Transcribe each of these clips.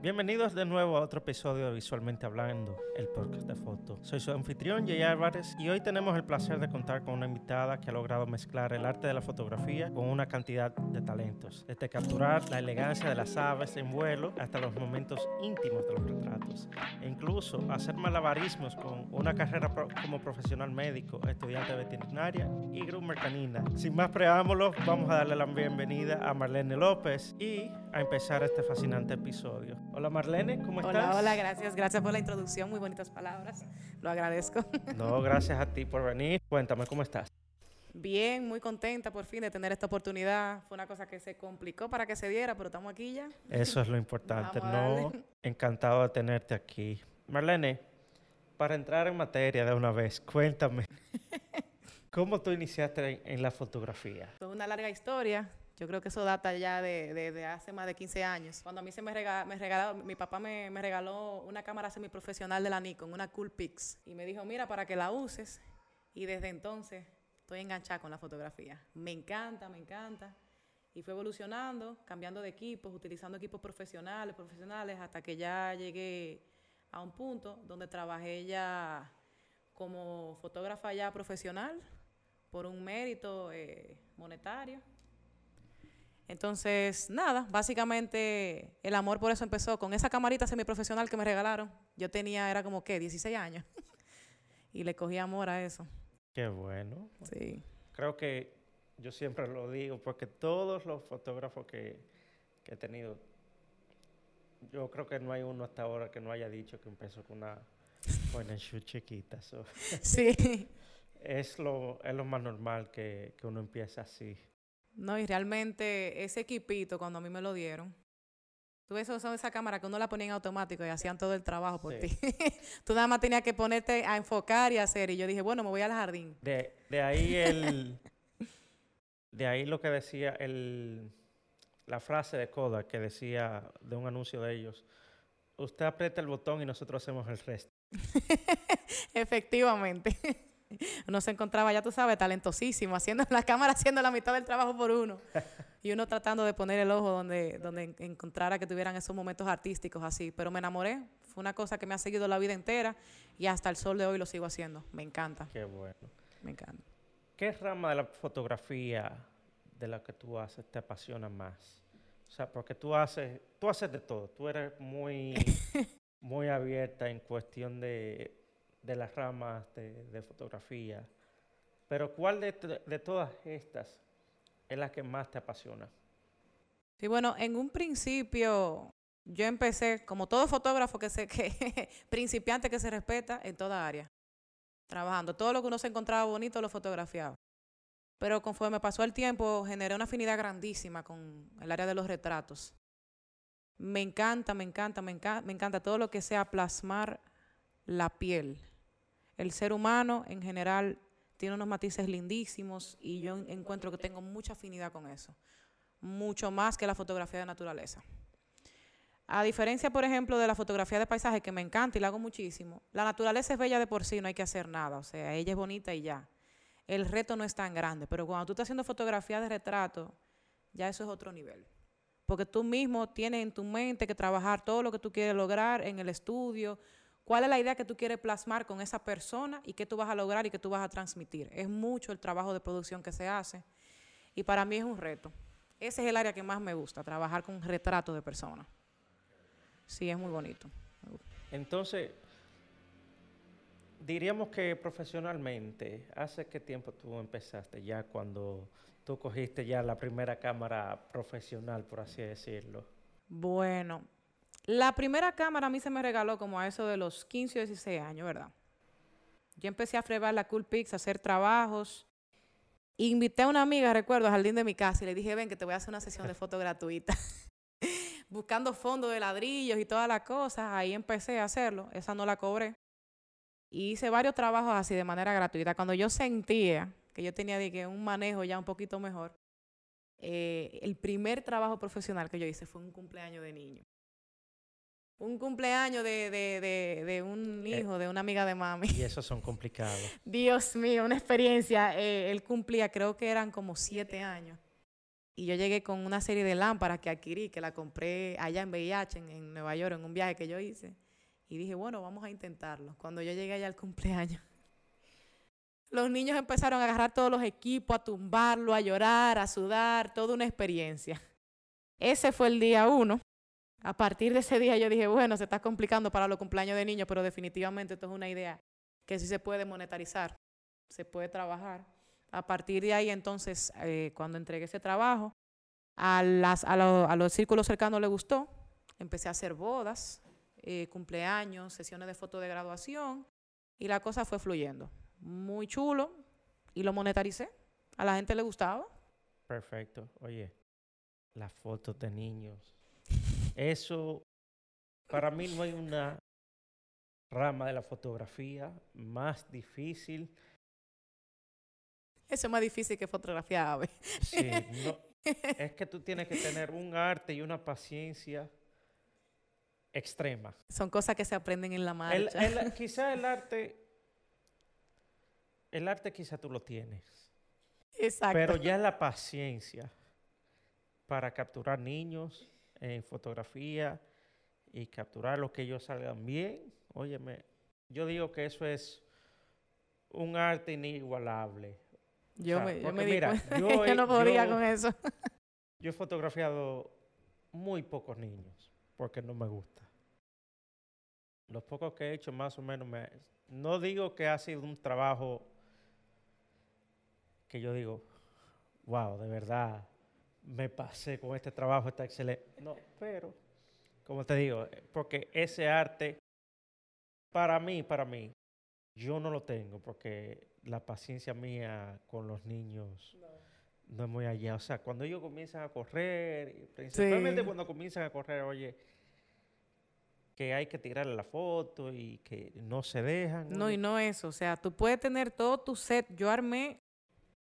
Bienvenidos de nuevo a otro episodio de Visualmente Hablando, el podcast de foto. Soy su anfitrión, Jay Álvarez, y hoy tenemos el placer de contar con una invitada que ha logrado mezclar el arte de la fotografía con una cantidad de talentos, desde capturar la elegancia de las aves en vuelo hasta los momentos íntimos de los retratos, e incluso hacer malabarismos con una carrera pro- como profesional médico, estudiante veterinaria y groomer canina. Sin más preámbulos, vamos a darle la bienvenida a Marlene López y a empezar este fascinante episodio. Hola Marlene, ¿cómo estás? Hola, hola, gracias. Gracias por la introducción, muy bonitas palabras. Lo agradezco. No, gracias a ti por venir. Cuéntame, ¿cómo estás? Bien, muy contenta por fin de tener esta oportunidad. Fue una cosa que se complicó para que se diera, pero estamos aquí ya. Eso es lo importante, ¿no? Encantado de tenerte aquí. Marlene, para entrar en materia de una vez, cuéntame, ¿cómo tú iniciaste en, en la fotografía? Fue una larga historia. Yo creo que eso data ya de, de- hace más de 15 años. Cuando a mí se me, rega- me regaló, mi papá me, me regaló una cámara semiprofesional de la Nikon, una Coolpix, y me dijo, mira, para que la uses. Y desde entonces estoy enganchada con la fotografía. Me encanta, me encanta. Y fue evolucionando, cambiando de equipos, utilizando equipos profesionales, profesionales, hasta que ya llegué a un punto donde trabajé ya como fotógrafa ya profesional por un mérito eh, monetario. Entonces, nada, básicamente el amor por eso empezó con esa camarita semiprofesional que me regalaron. Yo tenía, era como, ¿qué? 16 años. y le cogí amor a eso. Qué bueno. Sí. Creo que yo siempre lo digo porque todos los fotógrafos que, que he tenido, yo creo que no hay uno hasta ahora que no haya dicho que empezó con una and shoot chiquita. so, Sí. es, lo, es lo más normal que, que uno empiece así. No, y realmente ese equipito, cuando a mí me lo dieron, tú ves eso, esa cámara que uno la ponía en automático y hacían todo el trabajo por Sí. ti. tú nada más tenías que ponerte a enfocar y hacer. Y yo dije, bueno, me voy al jardín. De, de ahí el. De ahí lo que decía el, la frase de Kodak que decía de un anuncio de ellos. Usted aprieta el botón y nosotros hacemos el resto. Efectivamente. Uno se encontraba, ya tú sabes, talentosísimo, haciendo la cámara haciendo la mitad del trabajo por uno. Y uno tratando de poner el ojo donde, donde en- encontrara que tuvieran esos momentos artísticos así. Pero me enamoré. Fue una cosa que me ha seguido la vida entera y hasta el sol de hoy lo sigo haciendo. Me encanta, Qué bueno. me encanta. ¿Qué rama de la fotografía de la que tú haces te apasiona más? O sea, porque tú haces, tú haces de todo. Tú eres muy, muy abierta en cuestión de, de las ramas de, fotografía. Pero ¿cuál de, de todas estas es la que más te apasiona? Sí, bueno, en un principio yo empecé, como todo fotógrafo que se, que principiante que se respeta en toda área, trabajando. Todo lo que uno se encontraba bonito lo fotografiaba. Pero conforme pasó el tiempo, generé una afinidad grandísima con el área de los retratos. Me encanta, me encanta, me encanta, me encanta todo lo que sea plasmar la piel. El ser humano en general tiene unos matices lindísimos y yo en- encuentro que tengo mucha afinidad con eso mucho más que la fotografía de naturaleza. A diferencia, por ejemplo, de la fotografía de paisaje, que me encanta y la hago muchísimo, la naturaleza es bella de por sí, no hay que hacer nada, o sea, ella es bonita y ya. El reto no es tan grande, pero cuando tú estás haciendo fotografía de retrato, ya eso es otro nivel. Porque tú mismo tienes en tu mente que trabajar todo lo que tú quieres lograr en el estudio, cuál es la idea que tú quieres plasmar con esa persona y qué tú vas a lograr y qué tú vas a transmitir. Es mucho el trabajo de producción que se hace y para mí es un reto. Ese es el área que más me gusta, trabajar con retratos de personas. Sí, es muy bonito. Entonces, diríamos que profesionalmente, ¿hace qué tiempo tú empezaste ya cuando tú cogiste ya la primera cámara profesional, por así decirlo? Bueno, la primera cámara a mí se me regaló como a eso de los 15 o 16 años, ¿verdad? Yo empecé a fregar la Coolpix, a hacer trabajos. Invité a una amiga, recuerdo, al jardín de mi casa y le dije, ven que te voy a hacer una sesión de foto gratuita. Buscando fondos de ladrillos y todas las cosas, ahí empecé a hacerlo. Esa no la cobré. Y hice varios trabajos así de manera gratuita. Cuando yo sentía que yo tenía que un manejo ya un poquito mejor, eh, el primer trabajo profesional que yo hice fue un cumpleaños de niño. Un cumpleaños de, de, de, de un Eh. hijo, de una amiga de mami. Y esos son complicados. Dios mío, una experiencia. Eh, él cumplía, creo que eran como siete años. Y yo llegué con una serie de lámparas que adquirí, que la compré allá en VIH, en, en Nueva York, en un viaje que yo hice. Y dije, bueno, vamos a intentarlo. Cuando yo llegué allá al cumpleaños, los niños empezaron a agarrar todos los equipos, a tumbarlo, a llorar, a sudar, toda una experiencia. Ese fue el día uno. A partir de ese día yo dije, bueno, se está complicando para los cumpleaños de niños, pero definitivamente esto es una idea que sí se puede monetarizar, se puede trabajar. A partir de ahí, entonces, eh, cuando entregué ese trabajo, a, a, a los círculos cercanos les gustó. Empecé a hacer bodas, eh, cumpleaños, sesiones de foto de graduación y la cosa fue fluyendo. Muy chulo y lo monetaricé. A la gente le gustaba. Perfecto. Oye, las fotos de niños. Eso, para mí no hay una rama de la fotografía más difícil. Eso es más difícil que fotografiar aves. Sí, no, es que tú tienes que tener un arte y una paciencia extrema. Son cosas que se aprenden en la El, marcha. el- quizá el arte, el arte quizá tú lo tienes, Exacto. pero ya la paciencia para capturar niños en fotografía y capturar lo que ellos salgan bien, óyeme, yo digo que eso es un arte inigualable. yo sea, me, yo me mira, yo no podía yo- con eso. Yo he fotografiado muy pocos niños porque no me gusta. Los pocos que he hecho más o menos me... No digo que ha sido un trabajo que yo digo, wow, de verdad, me pasé con este trabajo, está excelente. No, pero, como te digo, porque ese arte, para mí, para mí, yo no lo tengo porque la paciencia mía con los niños no es muy allá. O sea, cuando ellos comienzan a correr, principalmente Sí. cuando comienzan a correr, oye, que hay que tirarle la foto y que no se dejan. No, oye, y no eso. O sea, tú puedes tener todo tu set. Yo armé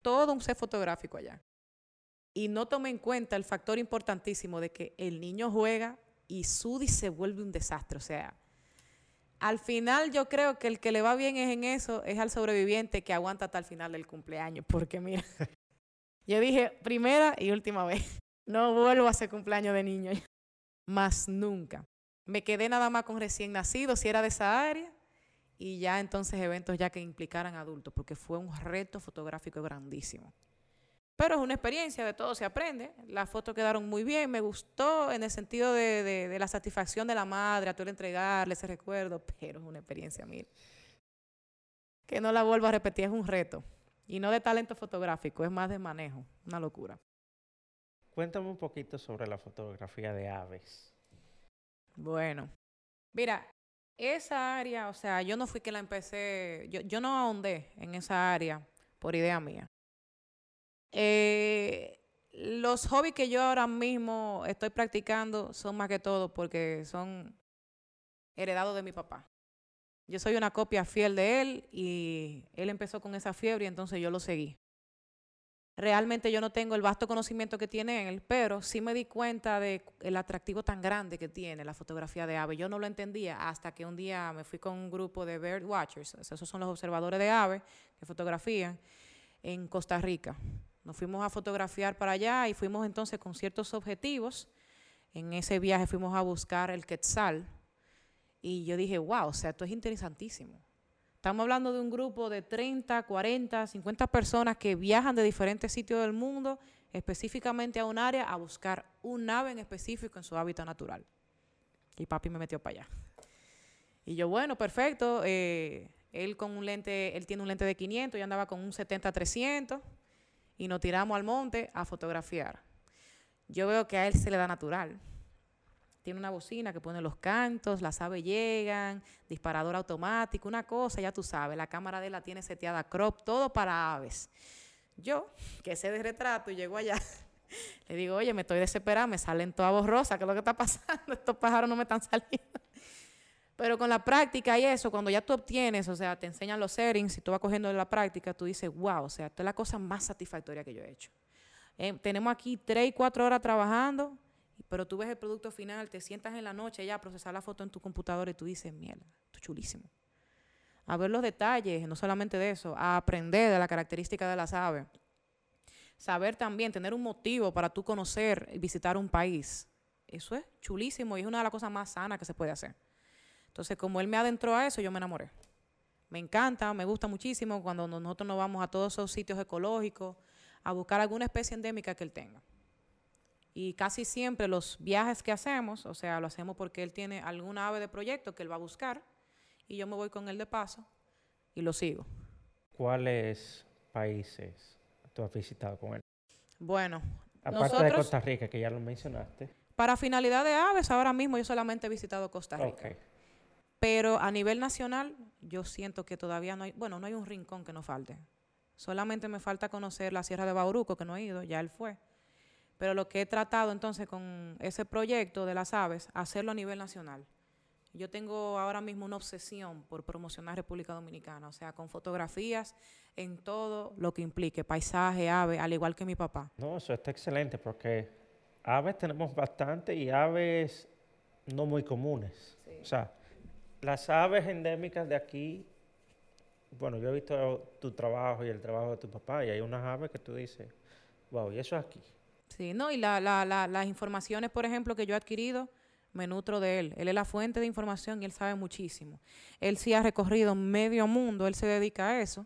todo un set fotográfico allá. Y no tomé en cuenta el factor importantísimo de que el niño juega y suda y se vuelve un desastre. O sea, al final yo creo que el que le va bien es en eso, es al sobreviviente que aguanta hasta el final del cumpleaños. Porque mira, yo dije primera y última vez, no vuelvo a hacer cumpleaños de niño. Más nunca. Me quedé nada más con recién nacidos, si era de esa área, y ya entonces eventos ya que implicaran adultos, porque fue un reto fotográfico grandísimo. Pero es una experiencia, de todo se aprende. Las fotos quedaron muy bien, me gustó en el sentido de, de- de la satisfacción de la madre, a tú le entregarle ese recuerdo, pero es una experiencia, mira. Que no la vuelvo a repetir, es un reto. Y no de talento fotográfico, es más de manejo, una locura. Cuéntame un poquito sobre la fotografía de aves. Bueno, mira, esa área, o sea, yo no fui que la empecé, yo, yo no ahondé en esa área por idea mía. Eh, los hobbies que yo ahora mismo estoy practicando son más que todo porque son heredados de mi papá. Yo soy una copia fiel de él y él empezó con esa fiebre y entonces yo lo seguí. Realmente yo no tengo el vasto conocimiento que tiene él, pero sí me di cuenta de el atractivo tan grande que tiene la fotografía de aves. Yo no lo entendía hasta que un día me fui con un grupo de bird watchers, esos son los observadores de aves que fotografían en Costa Rica. Nos fuimos a fotografiar para allá y fuimos entonces con ciertos objetivos. En ese viaje fuimos a buscar el quetzal y yo dije, wow, o sea, esto es interesantísimo. Estamos hablando de un grupo de 30, 40, 50 personas que viajan de diferentes sitios del mundo específicamente a un área a buscar un ave en específico en su hábitat natural. Y papi me metió para allá. Y yo, bueno, perfecto. eh, él con un lente, él tiene un lente de 500, yo andaba con un 70-300 y nos tiramos al monte a fotografiar. Yo veo que a él se le da natural. Tiene una bocina que pone los cantos, las aves llegan, disparador automático, una cosa, ya tú sabes, la cámara de él la tiene seteada crop, todo para aves. Yo, que sé de retrato y llego allá, le digo, oye, me estoy desesperada, me salen todas borrosas, ¿qué es lo que está pasando? Estos pájaros no me están saliendo. Pero con la práctica y eso, cuando ya tú obtienes, o sea, te enseñan los settings y tú vas cogiendo la práctica, tú dices, wow, o sea, esta es la cosa más satisfactoria que yo he hecho. Eh, tenemos aquí tres y cuatro horas trabajando, pero tú ves el producto final, te sientas en la noche ya a procesar la foto en tu computadora y tú dices, mierda, esto es chulísimo. A ver los detalles, no solamente de eso, a aprender de la característica de las aves. saber también, tener un motivo para tú conocer y visitar un país. Eso es chulísimo y es una de las cosas más sanas que se puede hacer. Entonces, como él me adentró a eso, yo me enamoré. Me encanta, me gusta muchísimo cuando nosotros nos vamos a todos esos sitios ecológicos a buscar alguna especie endémica que él tenga. Y casi siempre los viajes que hacemos, o sea, lo hacemos porque él tiene alguna ave de proyecto que él va a buscar y yo me voy con él de paso y lo sigo. ¿Cuáles países tú has visitado con él? Bueno, aparte de Costa Rica, que ya lo mencionaste. Para finalidad de aves, ahora mismo yo solamente he visitado Costa Rica. Pero a nivel nacional, yo siento que todavía no hay, bueno, no hay un rincón que nos falte. Solamente me falta conocer la Sierra de Bauruco, que no he ido, ya él fue. Pero lo que he tratado entonces con ese proyecto de las aves, hacerlo a nivel nacional. Yo tengo ahora mismo una obsesión por promocionar República Dominicana, o sea, con fotografías en todo lo que implique, paisaje, ave, al igual que mi papá. No, eso está excelente porque aves tenemos bastante y aves no muy comunes. O sea, las aves endémicas de aquí, bueno, yo he visto tu trabajo y el trabajo de tu papá y hay unas aves que tú dices, wow, y eso es aquí. Sí, no, y la, la, las informaciones, por ejemplo, que yo he adquirido, me nutro de él. Él es la fuente de información y él sabe muchísimo. Él sí ha recorrido medio mundo, él se dedica a eso.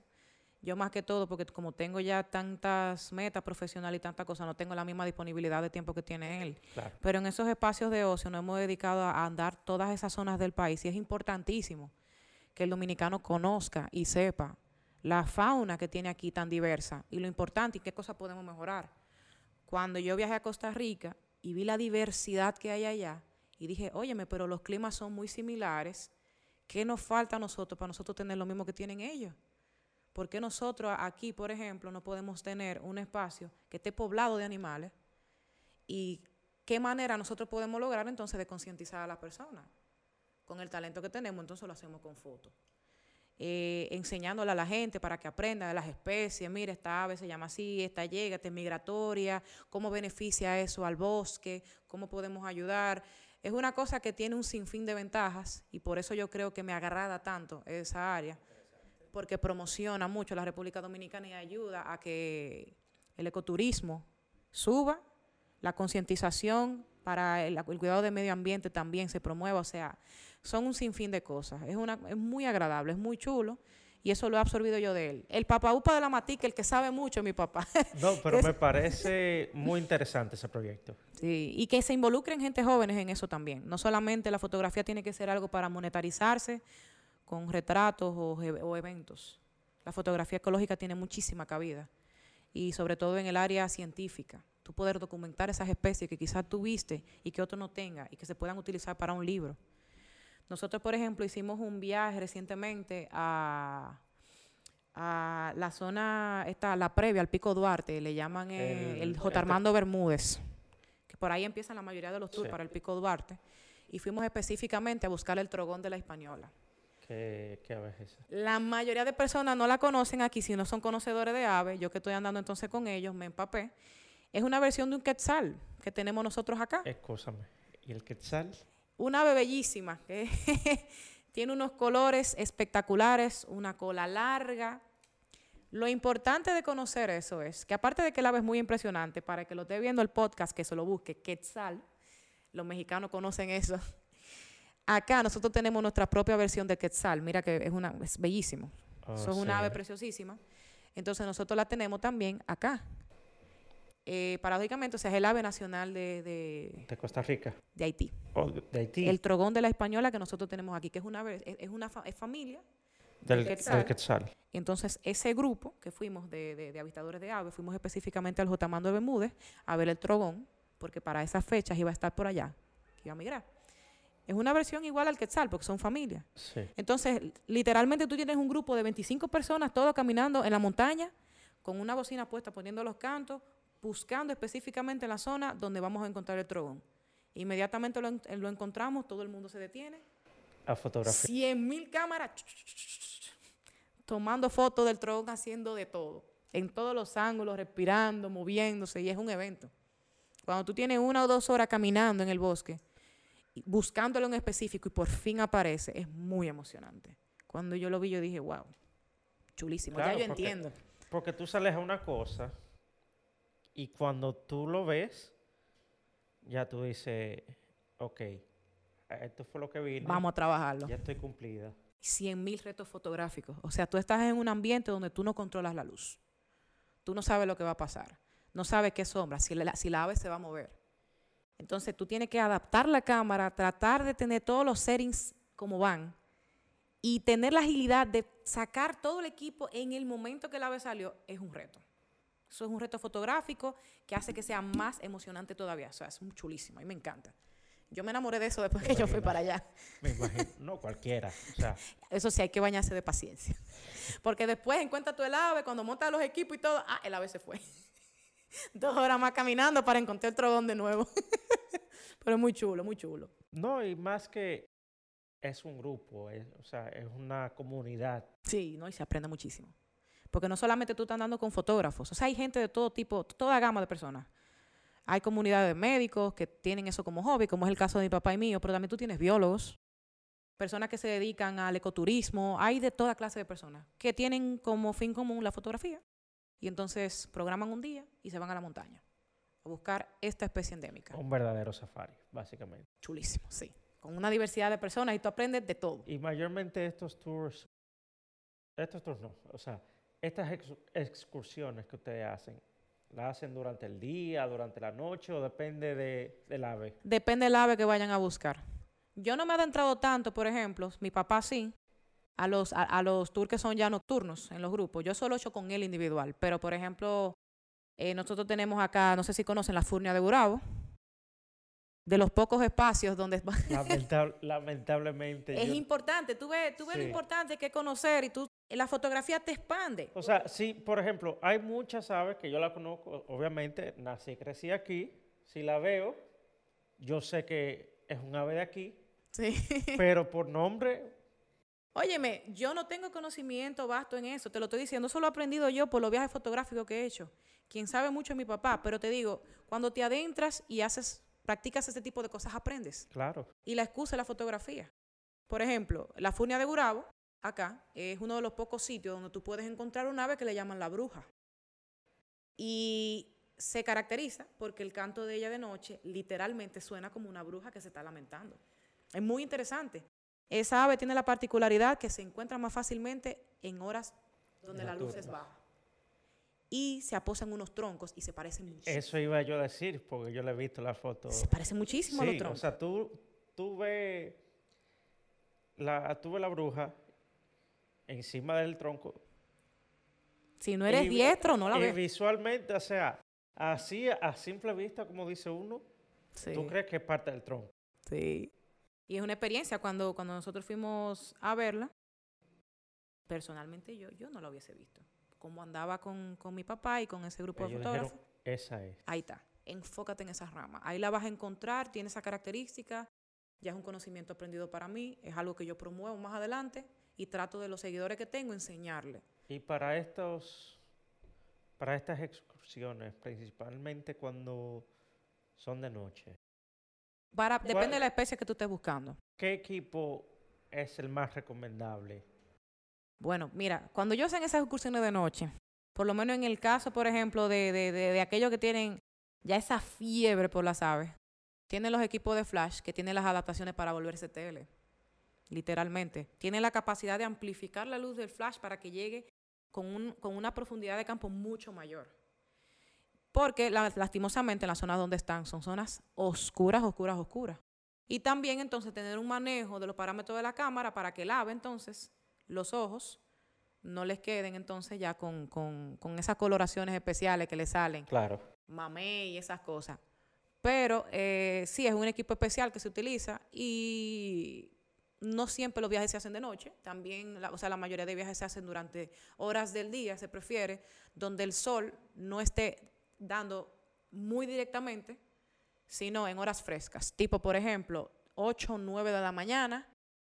Yo más que todo, porque como tengo ya tantas metas profesionales y tantas cosas, no tengo la misma disponibilidad de tiempo que tiene él. Pero en esos espacios de ocio nos hemos dedicado a andar todas esas zonas del país y es importantísimo que el dominicano conozca y sepa la fauna que tiene aquí tan diversa y lo importante y qué cosas podemos mejorar. Cuando yo viajé a Costa Rica y vi la diversidad que hay allá y dije, óyeme, pero los climas son muy similares, ¿qué nos falta a nosotros para nosotros tener lo mismo que tienen ellos? ¿Por qué nosotros aquí, por ejemplo, no podemos tener un espacio que esté poblado de animales? ¿Y qué manera nosotros podemos lograr entonces de concientizar a las personas? Con el talento que tenemos, entonces lo hacemos con fotos. Eh, enseñándole a la gente para que aprenda de las especies, mire, esta ave se llama así, esta llega, esta es migratoria, cómo beneficia eso al bosque, cómo podemos ayudar. Es una cosa que tiene un sinfín de ventajas y por eso yo creo que me agrada tanto esa área porque promociona mucho la República Dominicana y ayuda a que el ecoturismo suba, la concientización para el, cuidado del medio ambiente también se promueva, o sea, son un sinfín de cosas. Es, una, es muy agradable, es muy chulo y eso lo he absorbido yo de él. El papá upa de la matica, el que sabe mucho, mi papá. No, pero me parece muy interesante ese proyecto. Sí, y que se involucren gente jóvenes en eso también. No solamente la fotografía tiene que ser algo para monetarizarse, con retratos o, eventos. La fotografía ecológica tiene muchísima cabida y sobre todo en el área científica. Tú poder documentar esas especies que quizás tuviste y que otro no tenga y que se puedan utilizar para un libro. Nosotros, por ejemplo, hicimos un viaje recientemente a, a la zona, esta, la previa, al Pico Duarte, le llaman el, J. Armando Bermúdez, que por ahí empiezan la mayoría de los tours para el Pico Duarte, y fuimos específicamente a buscar el trogón de la española. ¿Qué, ave es esa? La mayoría de personas no la conocen aquí, si no son conocedores de aves. Yo que estoy andando entonces con ellos, me empapé. Es una versión de un quetzal que tenemos nosotros acá. Escúchame. ¿Y el quetzal? Una ave bellísima, que tiene unos colores espectaculares, una cola larga. Lo importante de conocer eso es que aparte de que el ave es muy impresionante, para que lo esté viendo el podcast, que se lo busque, quetzal, los mexicanos conocen eso. Acá nosotros tenemos nuestra propia versión de Quetzal. Mira que es, una, es bellísimo. Oh, Eso es una ave preciosísima. Entonces nosotros la tenemos también acá. Eh, paradójicamente, o sea, es el ave nacional de, de, Costa Rica. De Haití. Oh, de Haití. El trogón de la española que nosotros tenemos aquí, que es una es, una familia del, Quetzal. Entonces, ese grupo que fuimos de, de, de avistadores de aves, fuimos específicamente al Jotamando de Bermúdez a ver el trogón, porque para esas fechas iba a estar por allá, iba a migrar. Es una versión igual al Quetzal, porque son familias. Entonces, literalmente tú tienes un grupo de 25 personas, todos caminando en la montaña, con una bocina puesta, poniendo los cantos, buscando específicamente la zona donde vamos a encontrar el trogón. Inmediatamente lo, encontramos, todo el mundo se detiene. A fotografiar. 100 mil cámaras tomando fotos del trogón, haciendo de todo. En todos los ángulos, respirando, moviéndose, y es un evento. Cuando tú tienes una o dos horas caminando en el bosque, buscándolo en específico y por fin aparece, es muy emocionante. Cuando yo lo vi, yo dije, wow, chulísimo, ya yo entiendo. Porque tú sales a una cosa Y cuando tú lo ves, ya tú dices, ok, esto fue lo que vine. Vamos a trabajarlo. Ya estoy cumplida. 100 mil retos fotográficos. O sea, tú estás en un ambiente donde tú no controlas la luz. Tú no sabes lo que va a pasar. No sabes qué sombra, si la, si la ave se va a mover. Entonces tú tienes que adaptar la cámara, tratar de tener todos los settings como van y tener la agilidad de sacar todo el equipo en el momento que el ave salió es un reto. Eso es un reto fotográfico que hace que sea más emocionante todavía. O sea, es chulísimo y me encanta. Yo me enamoré de eso después que yo fui para allá. Me imagino, no cualquiera. Eso sí, hay que bañarse de paciencia. Porque después encuentras tú el ave, cuando montas los equipos y todo, ah, el ave se fue. Dos horas más caminando para encontrar el trodón de nuevo. Pero es muy chulo, muy chulo. No, y más que es un grupo, o sea, es una comunidad. Sí, ¿no? Y se aprende muchísimo. Porque no solamente tú estás andando con fotógrafos, o sea, hay gente de todo tipo, toda gama de personas. Hay comunidades de médicos que tienen eso como hobby, como es el caso de mi papá y mío, pero también tú tienes biólogos, personas que se dedican al ecoturismo, hay de toda clase de personas que tienen como fin común la fotografía. Y entonces programan un día y se van a la montaña a buscar esta especie endémica. Un verdadero safari, básicamente. Chulísimo, sí. Con una diversidad de personas y tú aprendes de todo. Y mayormente estos tours, estos tours no, o sea, estas excursiones que ustedes hacen, ¿La hacen durante el día, durante la noche o depende de, del ave? Depende del ave que vayan a buscar. Yo no me he adentrado tanto, por ejemplo, mi papá sí, a los, a, los tours que son ya nocturnos en los grupos. Yo solo he hecho con él individual, pero por ejemplo, eh, nosotros tenemos acá, no sé si conocen la Furnia de Gurabo, de los pocos espacios donde... lamentablemente. Es importante, tú ves, tú ves lo importante que es conocer y tú la fotografía te expande. O sea, sí, por ejemplo, hay muchas aves que yo la conozco, obviamente, nací y crecí aquí. Si la veo, yo sé que es un ave de aquí. Sí. Pero por nombre. Óyeme, yo no tengo conocimiento vasto en eso, te lo estoy diciendo, solo he aprendido yo por los viajes fotográficos que he hecho. Quien sabe mucho es mi papá, pero te digo, cuando te adentras y haces, practicas ese tipo de cosas, aprendes. Claro. Y la excusa es la fotografía. Por ejemplo, la funia de Gurabo, acá, es uno de los pocos sitios donde tú puedes encontrar un ave que le llaman la bruja. Y se caracteriza porque el canto de ella de noche literalmente suena como una bruja que se está lamentando. Es muy interesante. Esa ave tiene la particularidad que se encuentra más fácilmente en horas donde la, luz es baja. Y se aposan unos troncos y se parecen mucho. Eso iba yo a decir, porque yo le he visto la foto. Se parece muchísimo a los troncos. O sea, tú, tú ves la, tú ves la bruja encima del tronco. Si no eres diestro, no la ves. Y visualmente, o sea, así a simple vista, como dice uno, tú crees que es parte del tronco. Sí. Y es una experiencia cuando, cuando nosotros fuimos a verla. Personalmente yo, yo no la hubiese visto. Como andaba con, mi papá y con ese grupo de fotógrafos. esa es. Ahí está. Enfócate en esa rama. Ahí la vas a encontrar, tiene esa característica. Ya es un conocimiento aprendido para mí. Es algo que yo promuevo más adelante y trato de los seguidores que tengo enseñarle. Y para estos, para estas excursiones, principalmente cuando son de noche. Para, depende de la especie que tú estés buscando. ¿Qué equipo es el más recomendable? Bueno, mira, cuando yo hacen esas excursiones de noche, por lo menos en el caso, por ejemplo, de, de, de, de aquellos que tienen ya esa fiebre por las aves, tienen los equipos de flash que tienen las adaptaciones para volverse tele literalmente. Tiene la capacidad de amplificar la luz del flash para que llegue con, con una profundidad de campo mucho mayor. Porque lastimosamente en las zonas donde están son zonas oscuras, oscuras, oscuras. Y también entonces tener un manejo de los parámetros de la cámara para que el ave entonces los ojos no les queden entonces ya con, con, con esas coloraciones especiales que le salen. Claro. Mamé y esas cosas. Pero eh, sí, es un equipo especial que se utiliza y no siempre los viajes se hacen de noche, también, o sea, la mayoría de viajes se hacen durante horas del día, se prefiere, donde el sol no esté dando muy directamente, sino en horas frescas, tipo, por ejemplo, 8 o 9 de la mañana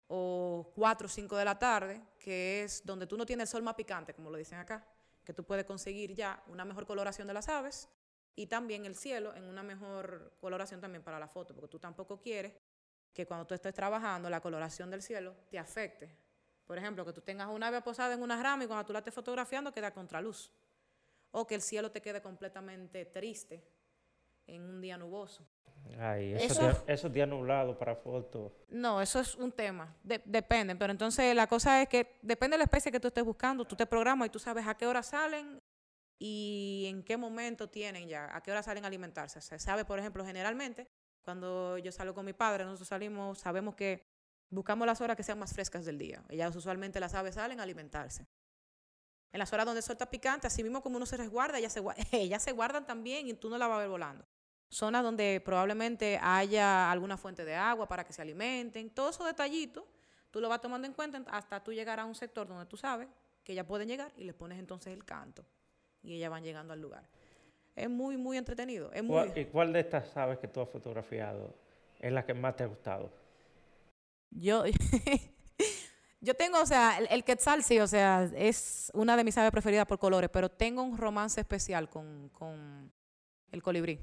o 4 o 5 de la tarde, que es donde tú no tienes el sol más picante, como lo dicen acá, que tú puedes conseguir ya una mejor coloración de las aves y también el cielo en una mejor coloración también para la foto, porque tú tampoco quieres que cuando tú estés trabajando la coloración del cielo te afecte. Por ejemplo, que tú tengas una ave posada en una rama y cuando tú la estés fotografiando queda contraluz. O que el cielo te quede completamente triste en un día nuboso. Ay, esos, Eso- días, esos días nublados para fotos. No, eso es un tema, de- depende, pero entonces la cosa es que depende de la especie que tú estés buscando, tú te programas y tú sabes a qué hora salen y en qué momento tienen ya, a qué hora salen a alimentarse. Se sabe, por ejemplo, generalmente, cuando yo salgo con mi padre, nosotros salimos, sabemos que buscamos las horas que sean más frescas del día. Ellas usualmente las aves salen a alimentarse. En las horas donde el sol está picante, así mismo como uno se resguarda, ellas se, gua- ellas se guardan también y tú no la vas a ver volando. Zonas donde probablemente haya alguna fuente de agua para que se alimenten, todos esos detallitos, tú lo vas tomando en cuenta hasta tú llegar a un sector donde tú sabes que ellas pueden llegar y le pones entonces el canto y ellas van llegando al lugar. Es muy, muy entretenido. Es muy, ¿Cuál- ¿Y cuál de estas aves que tú has fotografiado es la que más te ha gustado? Yo, yo tengo, o sea, el, el quetzal sí, o sea, es una de mis aves preferidas por colores, pero tengo un romance especial con, con el colibrí.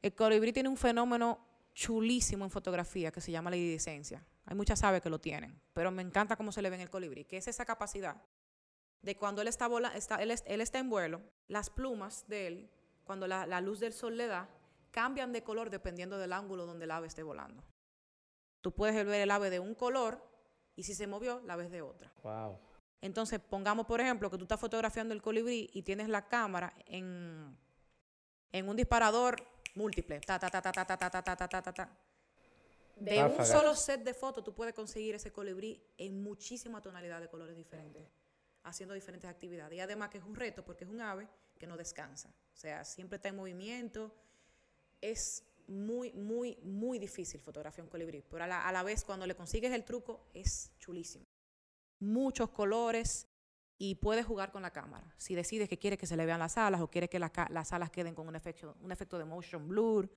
El colibrí tiene un fenómeno chulísimo en fotografía que se llama la iridescencia. Hay muchas aves que lo tienen, pero me encanta cómo se le ve en el colibrí, que es esa capacidad de cuando él está, vola, está, él, él está en vuelo, las plumas de él, cuando la, la luz del sol le da, cambian de color dependiendo del ángulo donde el ave esté volando. Tú puedes ver el ave de un color y si se movió, la ves de otra. Wow. Entonces, pongamos, por ejemplo, que tú estás fotografiando el colibrí y tienes la cámara en, en un disparador múltiple. Ta, ta, ta, ta, ta, ta, ta, ta, ta, ta, ta, ta, ta. De un solo set de fotos tú puedes conseguir ese colibrí en muchísima tonalidad de colores diferentes, haciendo diferentes actividades. Y además que es un reto porque es un ave que no descansa. O sea, siempre está en movimiento. Es muy, muy, muy difícil fotografiar un colibrí. Pero a la, a la vez, cuando le consigues el truco, es chulísimo muchos colores y puedes jugar con la cámara. Si decides que quieres que se le vean las alas o quieres que la ca- las alas queden con un efecto, un efecto de motion blur,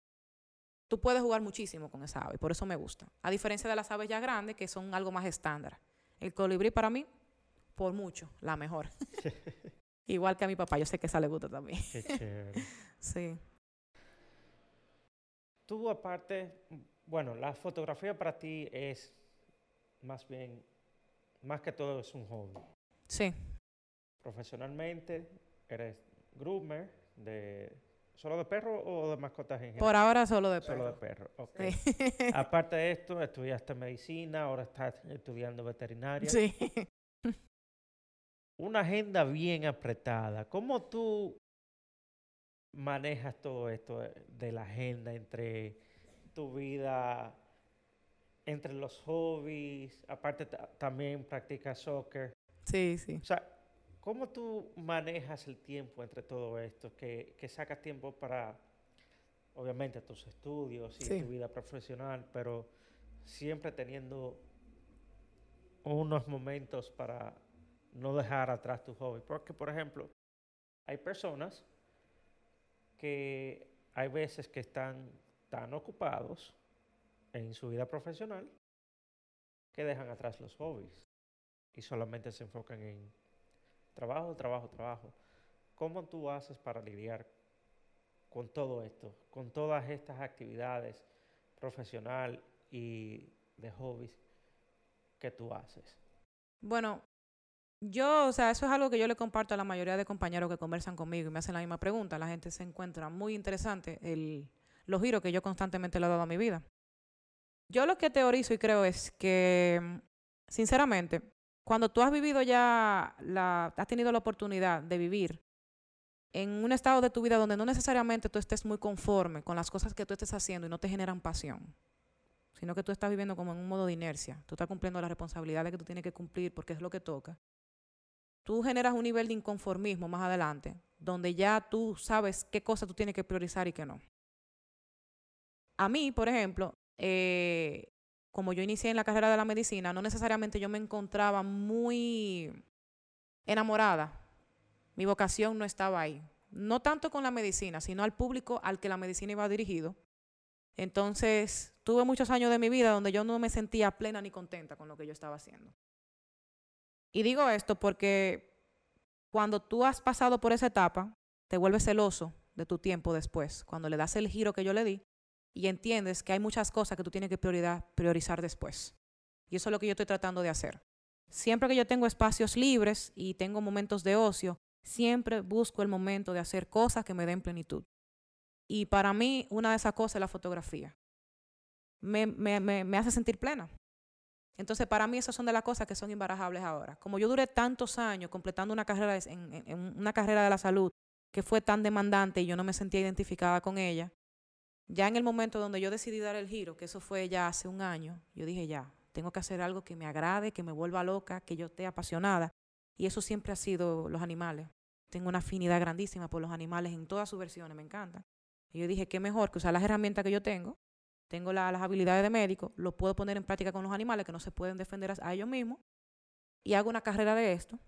tú puedes jugar muchísimo con esa ave, por eso me gusta. A diferencia de las aves ya grandes, que son algo más estándar. El colibrí para mí, por mucho, la mejor. Igual que a mi papá, yo sé que esa le gusta también. Qué chévere. Sí. Tú aparte, bueno, la fotografía para ti es más bien, más que todo es un hobby. Sí. Profesionalmente eres groomer de solo de perro o de mascotas en general. Por ahora solo de Solo de perro. perro. ok. Sí. Aparte de esto, estudiaste medicina, ahora estás estudiando veterinaria. sí. Una agenda bien apretada. ¿Cómo tú manejas todo esto de, de la agenda entre tu vida, entre los hobbies? Aparte ta- también practicas soccer. Sí, sí. O sea, ¿cómo tú manejas el tiempo entre todo esto? Que, que sacas tiempo para, obviamente, tus estudios y Sí. tu vida profesional, pero siempre teniendo unos momentos para no dejar atrás tu hobby. Porque, por ejemplo, hay personas que hay veces que están tan ocupados en su vida profesional que dejan atrás los hobbies y solamente se enfocan en trabajo, trabajo, trabajo. ¿Cómo tú haces para lidiar con todo esto, con todas estas actividades profesional y de hobbies que tú haces? Bueno, yo, o sea, eso es algo que yo le comparto a la mayoría de compañeros que conversan conmigo y me hacen la misma pregunta. La gente se encuentra muy interesante el, los giros que yo constantemente le he dado a mi vida. Yo lo que teorizo y creo es que, mm, sinceramente, cuando tú has vivido ya, la, has tenido la oportunidad de vivir en un estado de tu vida donde no necesariamente tú estés muy conforme con las cosas que tú estés haciendo y no te generan pasión, sino que tú estás viviendo como en un modo de inercia. Tú estás cumpliendo las responsabilidades que tú tienes que cumplir porque es lo que toca. Tú generas un nivel de inconformismo más adelante, donde ya tú sabes qué cosas tú tienes que priorizar y qué no. A mí, por ejemplo, eh, como yo inicié en la carrera de la medicina, no necesariamente yo me encontraba muy enamorada. Mi vocación no estaba ahí. No tanto con la medicina, sino al público al que la medicina iba dirigido. Entonces, tuve muchos años de mi vida donde yo no me sentía plena ni contenta con lo que yo estaba haciendo. Y digo esto porque cuando tú has pasado por esa etapa, te vuelves celoso de tu tiempo después, cuando le das el giro que yo le di y entiendes que hay muchas cosas que tú tienes que priorizar después. Y eso es lo que yo estoy tratando de hacer. Siempre que yo tengo espacios libres y tengo momentos de ocio, Siempre busco el momento de hacer cosas que me den plenitud. Y para mí, una de esas cosas es la fotografía. Me, me, me, me hace sentir plena. Entonces, para mí esas son de las cosas que son imbarajables ahora. Como yo duré tantos años completando una carrera en, una carrera de la salud que fue tan demandante y yo no me sentía identificada con ella, ya en el momento donde yo decidí dar el giro, que eso fue ya hace un año, yo dije ya, tengo que hacer algo que me agrade, que me vuelva loca, que yo esté apasionada. Y eso siempre ha sido los animales. Tengo una afinidad grandísima por los animales en todas sus versiones, me encanta. Y yo dije, qué mejor que usar las herramientas que yo tengo tengo las habilidades de médico, lo puedo poner en práctica con los animales que no se pueden defender a, ellos mismos y hago una carrera de esto,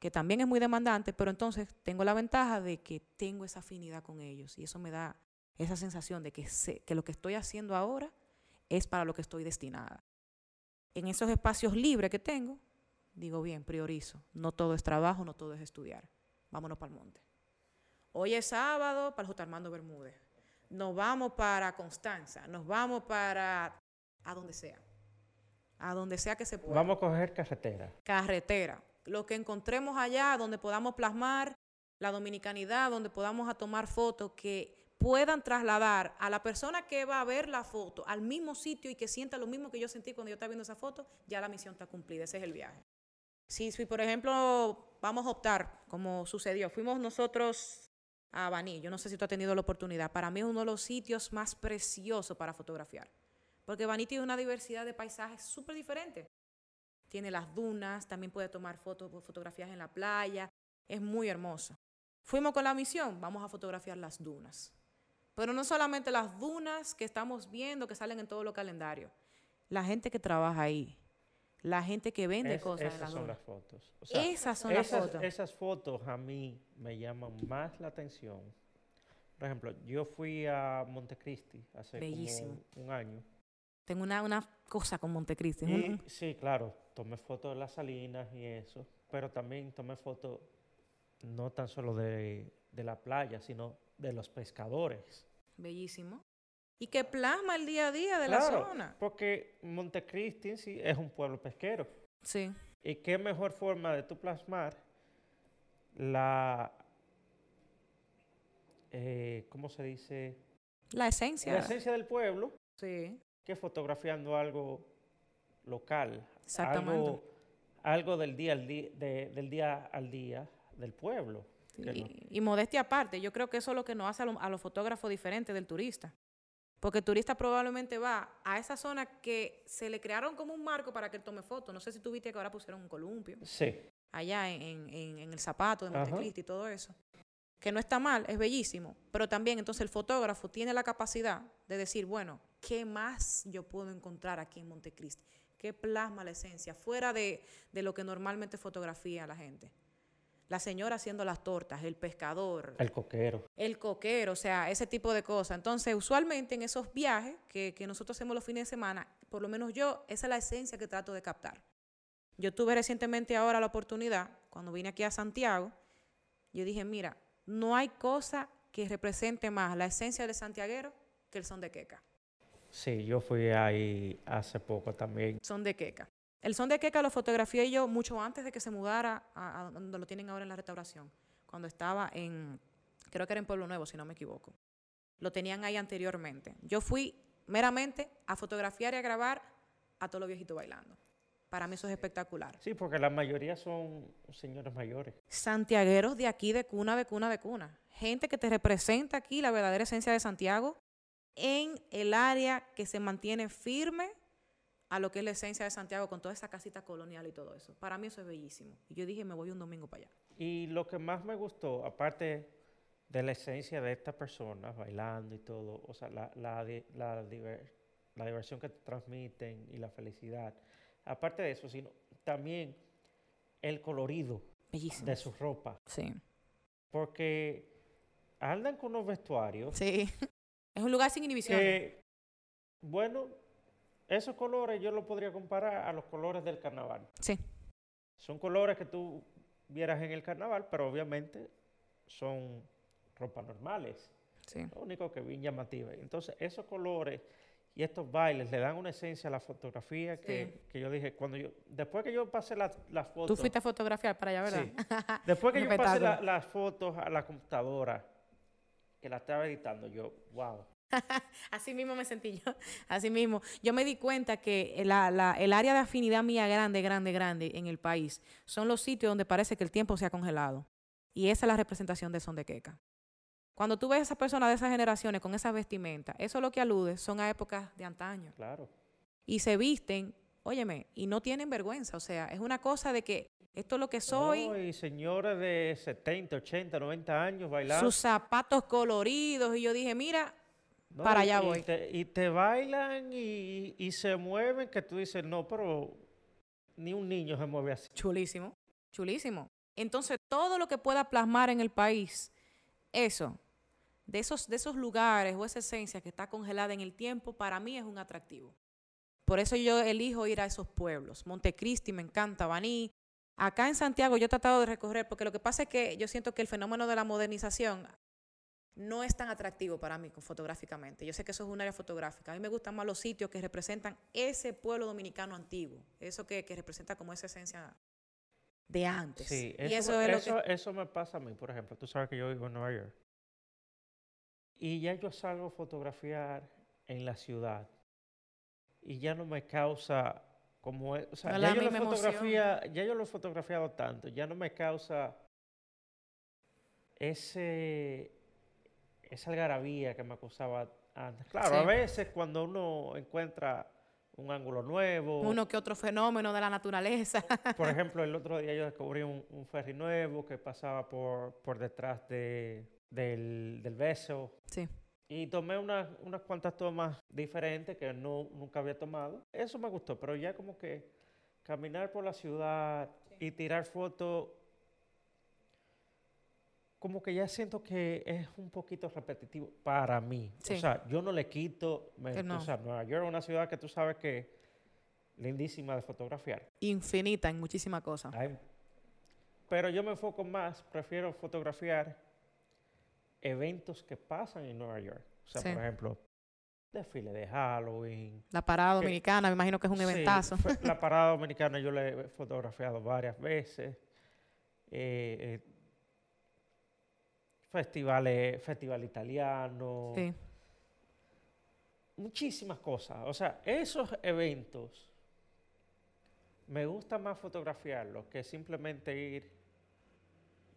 que también es muy demandante, pero entonces tengo la ventaja de que tengo esa afinidad con ellos y eso me da esa sensación de que, sé, que lo que estoy haciendo ahora es para lo que estoy destinada. En esos espacios libres que tengo, digo bien, priorizo. No todo es trabajo, no todo es estudiar. Vámonos para el monte. Hoy es sábado para el J. Armando Bermúdez nos vamos para Constanza, nos vamos para a donde sea, a donde sea que se pueda. Vamos a coger carretera. Carretera. Lo que encontremos allá, donde podamos plasmar la dominicanidad, donde podamos tomar fotos que puedan trasladar a la persona que va a ver la foto al mismo sitio y que sienta lo mismo que yo sentí cuando yo estaba viendo esa foto, ya la misión está cumplida, ese es el viaje. Si, si por ejemplo, vamos a optar, como sucedió, fuimos nosotros a Baní. Yo no sé si tú has tenido la oportunidad. Para mí es uno de los sitios más preciosos para fotografiar. Porque Baní tiene una diversidad de paisajes súper diferentes. Tiene las dunas, también puede tomar fotos, fotografías en la playa. Es muy hermoso. Fuimos con la misión, vamos a fotografiar las dunas. Pero no solamente las dunas que estamos viendo, que salen en todos los calendarios. La gente que trabaja ahí, la gente que vende cosas. Esas son las fotos. esas son las fotos. Esas fotos a mí me llaman más la atención. Por ejemplo, yo fui a Montecristi hace como un año. Tengo una, una cosa con Montecristi. sí, claro, tomé fotos de las salinas y eso, pero también tomé fotos no tan solo de, de la playa, sino de los pescadores. Bellísimo y que plasma el día a día de la zona. Porque Montecristi sí es un pueblo pesquero. Sí. ¿Y qué mejor forma de tú plasmar la, eh, ¿cómo se dice? La esencia. La esencia del pueblo. Sí. Que fotografiando algo local. Exactamente. Algo, algo del, día al día, del día al día del pueblo. Y, modestia aparte, yo creo que eso es lo que nos hace a, a los fotógrafos diferentes del turista. Porque el turista probablemente va a esa zona que se le crearon como un marco para que él tome fotos. No sé si tú viste que ahora pusieron un columpio. Sí. Allá en, el zapato de Montecristi y todo eso. Que no está mal, es bellísimo. Pero también entonces el fotógrafo tiene la capacidad de decir, bueno, ¿qué más yo puedo encontrar aquí en Montecristi? ¿Qué plasma la esencia? Fuera de, de lo que normalmente fotografía la gente la señora haciendo las tortas, el pescador. El coquero. El coquero, o sea, ese tipo de cosas. Entonces, usualmente en esos viajes que, nosotros hacemos los fines de semana, por lo menos yo, esa es la esencia que trato de captar. Yo tuve recientemente ahora la oportunidad, cuando vine aquí a Santiago, yo dije, mira, no hay cosa que represente más la esencia del santiaguero que el son de queca. Sí, yo fui ahí hace poco también. Son de queca. El son de queca lo fotografié yo mucho antes de que se mudara a, donde lo tienen ahora en la restauración, cuando estaba en, creo que era en Pueblo Nuevo, si no me equivoco. Lo tenían ahí anteriormente. Yo fui meramente a fotografiar y a grabar a todos los viejitos bailando. Para mí eso es espectacular. Sí, porque la mayoría son señores mayores. Santiagueros de aquí, de cuna, de cuna, de cuna. Gente que te representa aquí la verdadera esencia de Santiago en el área que se mantiene firme a lo que es la esencia de Santiago con toda esa casita colonial y todo eso. Para mí eso es bellísimo. Y yo dije, me voy un domingo para allá. Y lo que más me gustó, aparte de la esencia de estas personas bailando y todo, o sea, la, la, la, la diversión que transmiten y la felicidad, aparte de eso, sino también el colorido de su ropa. Sí. Porque andan con unos vestuarios. Sí. Es un lugar sin inhibiciones. bueno, esos colores yo los podría comparar a los colores del carnaval. Sí. Son colores que tú vieras en el carnaval, pero obviamente son ropas normales. Sí. Lo único que bien llamativa. Entonces, esos colores y estos bailes le dan una esencia a la fotografía que, que yo dije, cuando yo, después que yo pasé las fotos. Tú fuiste a fotografiar para allá, ¿verdad? Sí. Después que yo pasé la- las fotos a la computadora, que la estaba editando, yo, wow. Así mismo me sentí yo. Así mismo. Yo me di cuenta que la- la- el área de afinidad mía grande, grande, grande en el país son los sitios donde parece que el tiempo se ha congelado. Y esa es la representación de son de queca. Cuando tú ves a esas personas de esas generaciones con esa vestimenta, eso lo que alude son a épocas de antaño. Claro. Y se visten, óyeme, y no tienen vergüenza. O sea, es una cosa de que esto es lo que soy. No, y señores de 70, 80, 90 años bailando. sus zapatos coloridos. Y yo dije, mira, No, para allá y voy. te- y te bailan y, y se mueven que tú dices, no, pero ni un niño se mueve así. chulísimo, chulísimo. Entonces, todo lo que pueda plasmar en el país, eso, de esos, de esos lugares o esa esencia que está congelada en el tiempo, para mí es un atractivo. Por eso yo elijo ir a esos pueblos. Montecristi me encanta, Baní. Acá en Santiago yo he tratado de recorrer, porque lo que pasa es que yo siento que el fenómeno de la modernización no es tan atractivo para mí fotográficamente. Yo sé que eso es un área fotográfica. A mí me gustan más los sitios que representan ese pueblo dominicano antiguo, eso que, que representa como esa esencia de antes. Sí, y eso, eso, me- es lo eso, que... eso me pasa a mí, por ejemplo. Tú sabes que yo vivo en Nueva York. Y ya yo salgo a fotografiar en la ciudad. Y ya no me causa como... es- O sea, ya yo, lo fotografía, ya yo lo he fotografiado tanto, ya no me causa ese, esa algarabía que me causaba antes. Claro, a Sí. veces cuando uno encuentra un ángulo nuevo, Uno que otro fenómeno de la naturaleza. por ejemplo, el otro día yo descubrí un, un ferry nuevo que pasaba por, por detrás de, del, del beso sí. y tomé unas, unas cuantas tomas diferentes que no, nunca había tomado. Eso me gustó, pero ya como que caminar por la ciudad y tirar fotos, como que ya siento que es un poquito repetitivo para mí. Sí. O sea, yo no le quito, me- no. o sea, Nueva York es una ciudad que tú sabes que lindísima de fotografiar. Infinita en muchísimas cosas. Pero yo me enfoco más, prefiero fotografiar eventos que pasan en Nueva York. O sea, Sí. por ejemplo, desfile de Halloween. La parada que- dominicana, me imagino que es un Sí, eventazo. la parada dominicana yo la he fotografiado varias veces. Eh, eh, festivales, festival italiano. Sí. muchísimas cosas. O sea, esos eventos me gusta más fotografiarlos que simplemente ir,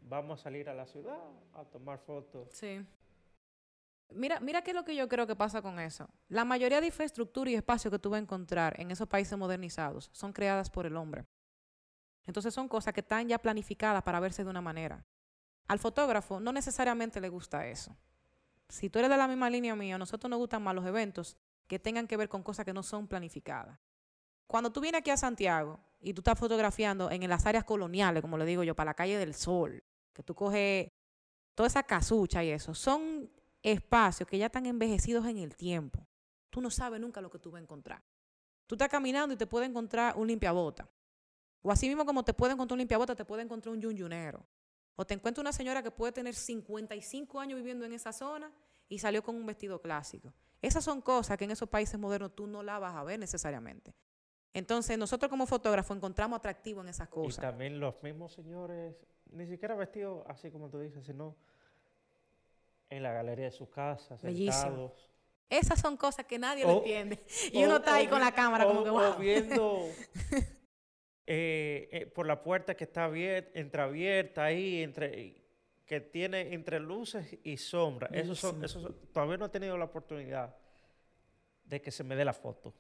vamos a salir a la ciudad a tomar fotos. Sí. Mira, mira qué es lo que yo creo que pasa con eso. La mayoría de infraestructura y espacio que tú vas a encontrar en esos países modernizados son creadas por el hombre. Entonces son cosas que están ya planificadas para verse de una manera. Al fotógrafo no necesariamente le gusta eso. Si tú eres de la misma línea mía, a nosotros nos gustan más los eventos que tengan que ver con cosas que no son planificadas. Cuando tú vienes aquí a Santiago y tú estás fotografiando en las áreas coloniales, como le digo yo, para la calle del Sol, que tú coges toda esa casucha y eso, son espacios que ya están envejecidos en el tiempo. Tú no sabes nunca lo que tú vas a encontrar. Tú estás caminando y te puede encontrar un limpiabota. O así mismo como te puede encontrar un limpiabota, te puede encontrar un yunyunero. O te encuentra una señora que puede tener 55 años viviendo en esa zona y salió con un vestido clásico. Esas son cosas que en esos países modernos tú no la vas a ver necesariamente. Entonces, nosotros como fotógrafos encontramos atractivo en esas Y cosas. también los mismos señores, ni siquiera vestidos así como tú dices, sino en la galería de su casa, Bellísimo. sentados. Esas son cosas que nadie lo entiende. Y O- uno está ahí con la cámara como que, o wow. viendo eh, eh, por la puerta que está abier- entreabierta ahí, entre, que tiene entre luces y sombras. Esos son, esos son- todavía no he tenido la oportunidad de que se me dé la foto.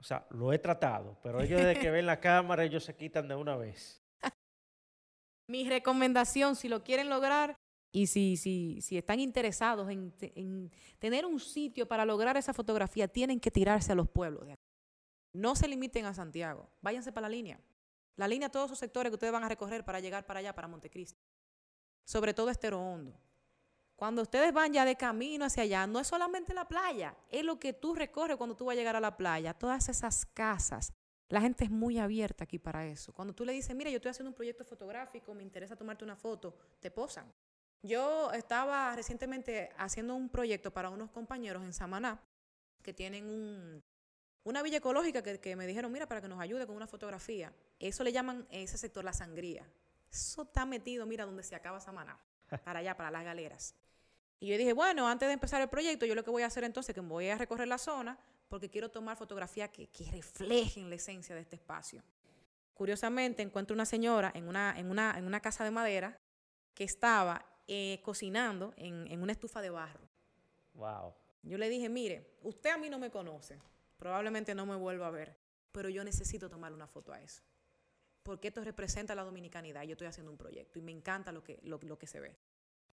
O sea, lo he tratado, pero ellos desde que ven la cámara, ellos se quitan de una vez. Mi recomendación, si lo quieren lograr y si, si, si están interesados en, te- en tener un sitio para lograr esa fotografía, tienen que tirarse a los pueblos. No se limiten a Santiago, váyanse para la línea. La línea, todos esos sectores que ustedes van a recorrer para llegar para allá, para Montecristi. Sobre todo Estero Hondo. Cuando ustedes van ya de camino hacia allá, no es solamente la playa, es lo que tú recorres cuando tú vas a llegar a la playa. Todas esas casas, la gente es muy abierta aquí para eso. Cuando tú le dices, mira, yo estoy haciendo un proyecto fotográfico, me interesa tomarte una foto, te posan. Yo estaba recientemente haciendo un proyecto para unos compañeros en Samaná que tienen un, una villa ecológica que, que me dijeron, mira, para que nos ayude con una fotografía. Eso le llaman ese sector la sangría. Eso está metido, mira, donde se acaba Samaná, para allá, para las galeras. Y yo dije, bueno, antes de empezar el proyecto, yo lo que voy a hacer entonces es que voy a recorrer la zona porque quiero tomar fotografías que, que reflejen la esencia de este espacio. Curiosamente, encuentro una señora en una, en una, en una casa de madera que estaba eh, cocinando en, en una estufa de barro. Wow. Yo le dije, mire, usted a mí no me conoce, probablemente no me vuelva a ver, pero yo necesito tomar una foto a eso. Porque esto representa la dominicanidad. Yo estoy haciendo un proyecto y me encanta lo que, lo, lo que se ve.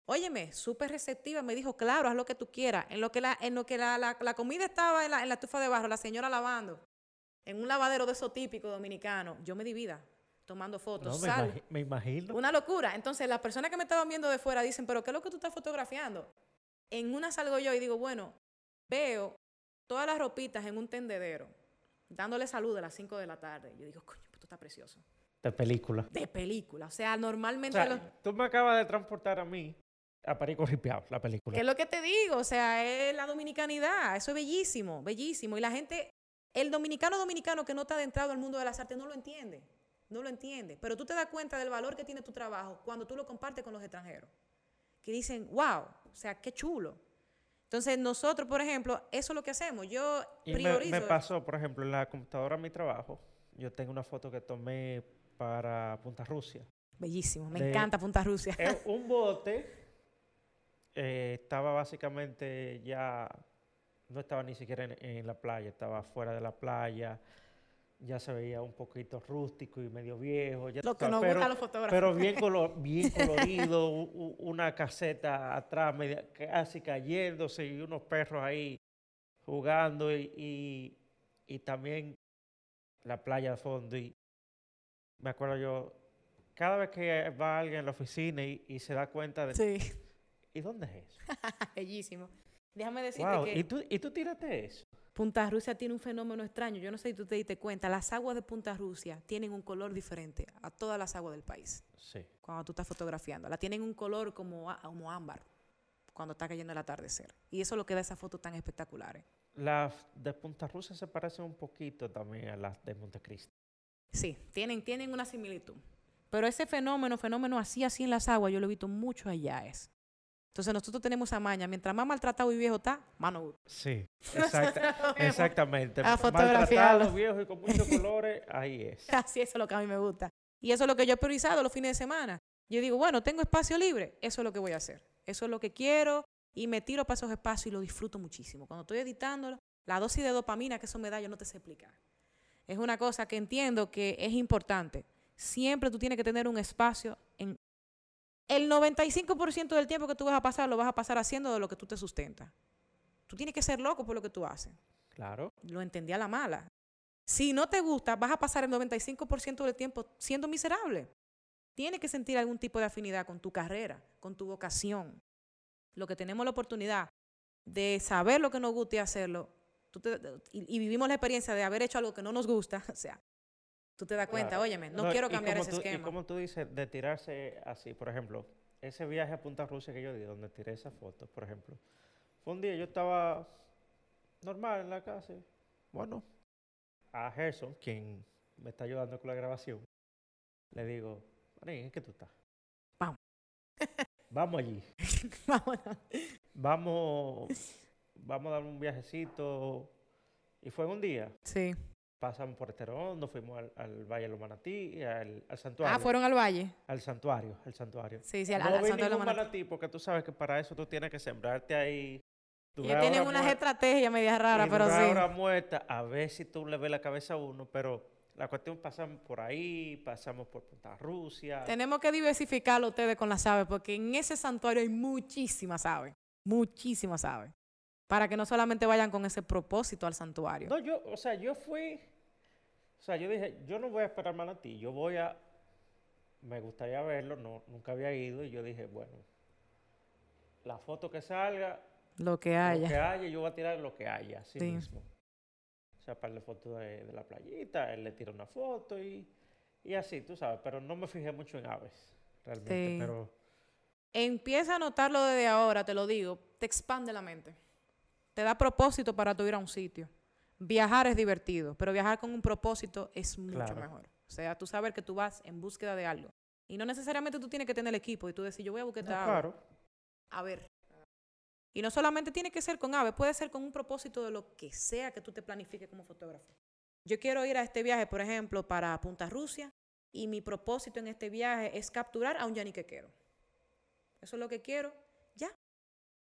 Óyeme, súper receptiva, me dijo, claro, haz lo que tú quieras. En lo que la, en lo que la, la, la comida estaba en la, en la estufa de barro, la señora lavando, en un lavadero de eso típico dominicano, yo me divida tomando fotos. No, me, Sal- imagi- me imagino. una locura. Entonces, las personas que me estaban viendo de fuera dicen, pero ¿qué es lo que tú estás fotografiando? En una salgo yo y digo, bueno, veo todas las ropitas en un tendedero, dándole salud a las 5 de la tarde. Yo digo, coño, esto está precioso. De película. De película. O sea, O normalmente... sea, los- tú me acabas de transportar a mí a Perico Ripiao, la película. ¿Qué es lo que te digo? O sea, es la dominicanidad. Eso es bellísimo, bellísimo. Y la gente, el dominicano dominicano que no está adentrado al mundo de las artes no lo entiende. No lo entiende. Pero tú te das cuenta del valor que tiene tu trabajo cuando tú lo compartes con los extranjeros. Que dicen, wow, o sea, qué chulo. Entonces, nosotros, por ejemplo, eso es lo que hacemos. Yo Y me, priorizo. me pasó, por ejemplo, en la computadora de mi trabajo, yo tengo una foto que tomé para Punta Rusia. Bellísimo. Me de- encanta Punta Rusia. Es un bote, eh, estaba básicamente ya, no estaba ni siquiera en, en la playa, estaba fuera de la playa, ya se veía un poquito rústico y medio viejo. ya lo que sabes, nos pero, gusta a los fotógrafos. pero bien, colo- bien colorido, u- una caseta atrás media, casi cayéndose y unos perros ahí jugando y, y, y también la playa de fondo. Y me acuerdo yo, cada vez que va alguien a la oficina y, y se da cuenta de, Sí, ¿y dónde es eso? bellísimo. Déjame decirte Wow, que... ¿y tú, ¿y tú tiraste eso? Punta Rusia tiene un fenómeno extraño. Yo no sé si tú te diste cuenta. Las aguas de Punta Rusia tienen un color diferente a todas las aguas del país Sí. cuando tú estás fotografiando. La tienen un color como, como ámbar cuando está cayendo el atardecer. Y eso es lo que da esas fotos tan espectaculares. Las de Punta Rusia se parecen un poquito también a las de Montecristi. Sí, tienen, tienen una similitud. Pero ese fenómeno, fenómeno así, así en las aguas, yo lo he visto mucho allá. Es. Entonces nosotros tenemos esa maña. Mientras más maltratado y viejo está, más nos gusta. Sí, exacta- exactamente. A. Maltratado, viejo y con muchos colores, ahí es. Así es lo que a mí me gusta. Y eso es lo que yo he priorizado los fines de semana. Yo digo, bueno, tengo espacio libre, eso es lo que voy a hacer. Eso es lo que quiero y me tiro para esos espacios y lo disfruto muchísimo. Cuando estoy editándolo, la dosis de dopamina que eso me da, yo no te sé explicar. Es una cosa que entiendo que es importante. Siempre tú tienes que tener un espacio en el 95% del tiempo que tú vas a pasar lo vas a pasar haciendo de lo que tú te sustentas. Tú tienes que ser loco por lo que tú haces Claro. lo entendí a la mala. Si no te gusta, vas a pasar el 95% del tiempo siendo miserable. Tienes que sentir algún tipo de afinidad con tu carrera, con tu vocación. Lo que tenemos la oportunidad de saber lo que nos gusta y hacerlo, tú te- y, y vivimos la experiencia de haber hecho algo que no nos gusta, o sea, tú te das cuenta, Claro. óyeme, no, No, quiero y cambiar ese tú- Y esquema. como tú dices, de tirarse así, por ejemplo, ese viaje a Punta Rusia que yo di, donde tiré esa foto, por ejemplo, fue un día, yo estaba normal en la casa. y, Bueno, a Gerson, quien me está ayudando con la grabación, le digo, Marín, ¿en qué tú estás? Vamos. Vamos allí. Vámonos. Vamos, vamos a dar un viajecito. Y fue en un día. Sí. Pasamos por Esterón, nos fuimos al, al Valle de los Manatí, al, al santuario. Ah, fueron al valle. Al santuario, al santuario. Sí, sí, al, no al Santo de ningún Manatí. manatí porque tú sabes que para eso tú tienes que sembrarte ahí. Durar tienen unas estrategias medias raras, pero sí. hora muerta, a ver si tú le ves la cabeza a uno, pero la cuestión pasamos por ahí, pasamos por Punta Rusia. Tenemos que diversificarlo ustedes con las aves, porque en ese santuario hay muchísimas aves, muchísimas aves, para que no solamente vayan con ese propósito al santuario. No, yo, o sea, yo fui, o sea, yo dije, yo no voy a esperar manatí, yo voy a, me gustaría verlo, no, nunca había ido, y yo dije, bueno, la foto que salga, Lo que lo haya. que haya, yo voy a tirar lo que haya, así Sí. mismo. O sea, para la foto de, de la playita, él le tira una foto y, y así, tú sabes, pero no me fijé mucho en aves, realmente, Sí. pero Empieza a notarlo desde ahora, te lo digo, te expande la mente. te da propósito para tu ir a un sitio. Viajar es divertido, pero viajar con un propósito es mucho Claro. mejor. O sea, tú sabes que tú vas en búsqueda de algo. Y no necesariamente tú tienes que tener el equipo y tú decir, yo voy a buscar No, claro. A ver. Y no solamente tiene que ser con ave, puede ser con un propósito de lo que sea que tú te planifiques como fotógrafo. Yo quiero ir a este viaje, por ejemplo, para Punta Rusia, y mi propósito en este viaje es capturar a un yaniquequero. Eso es lo que quiero, ya.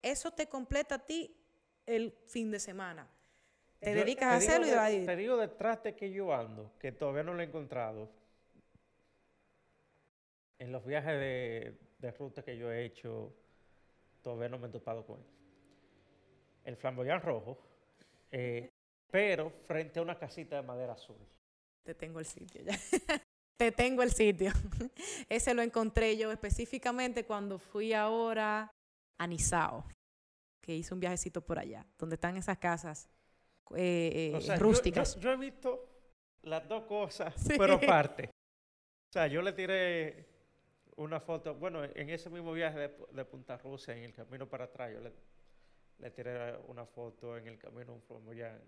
Eso te completa a ti el fin de semana. Te Yo dedicas a hacerlo y vas a ir. Te digo detrás de que yo ando, que todavía no lo he encontrado. En los viajes de, de ruta que yo he hecho, todavía no me he topado con él. El flamboyán rojo, eh, pero frente a una casita de madera azul. Te tengo el sitio ya. Te tengo el sitio. Ese lo encontré yo específicamente cuando fui ahora a Nizao, que hice un viajecito por allá, donde están esas casas eh, eh, O sea, yo- rústicas. Yo, yo he visto las dos cosas, Sí. pero aparte. O sea, yo le tiré una foto, bueno, en ese mismo viaje de, Pu- de Punta Rusia, en el camino para atrás, yo le, le tiré una foto en el camino a un flamboyán.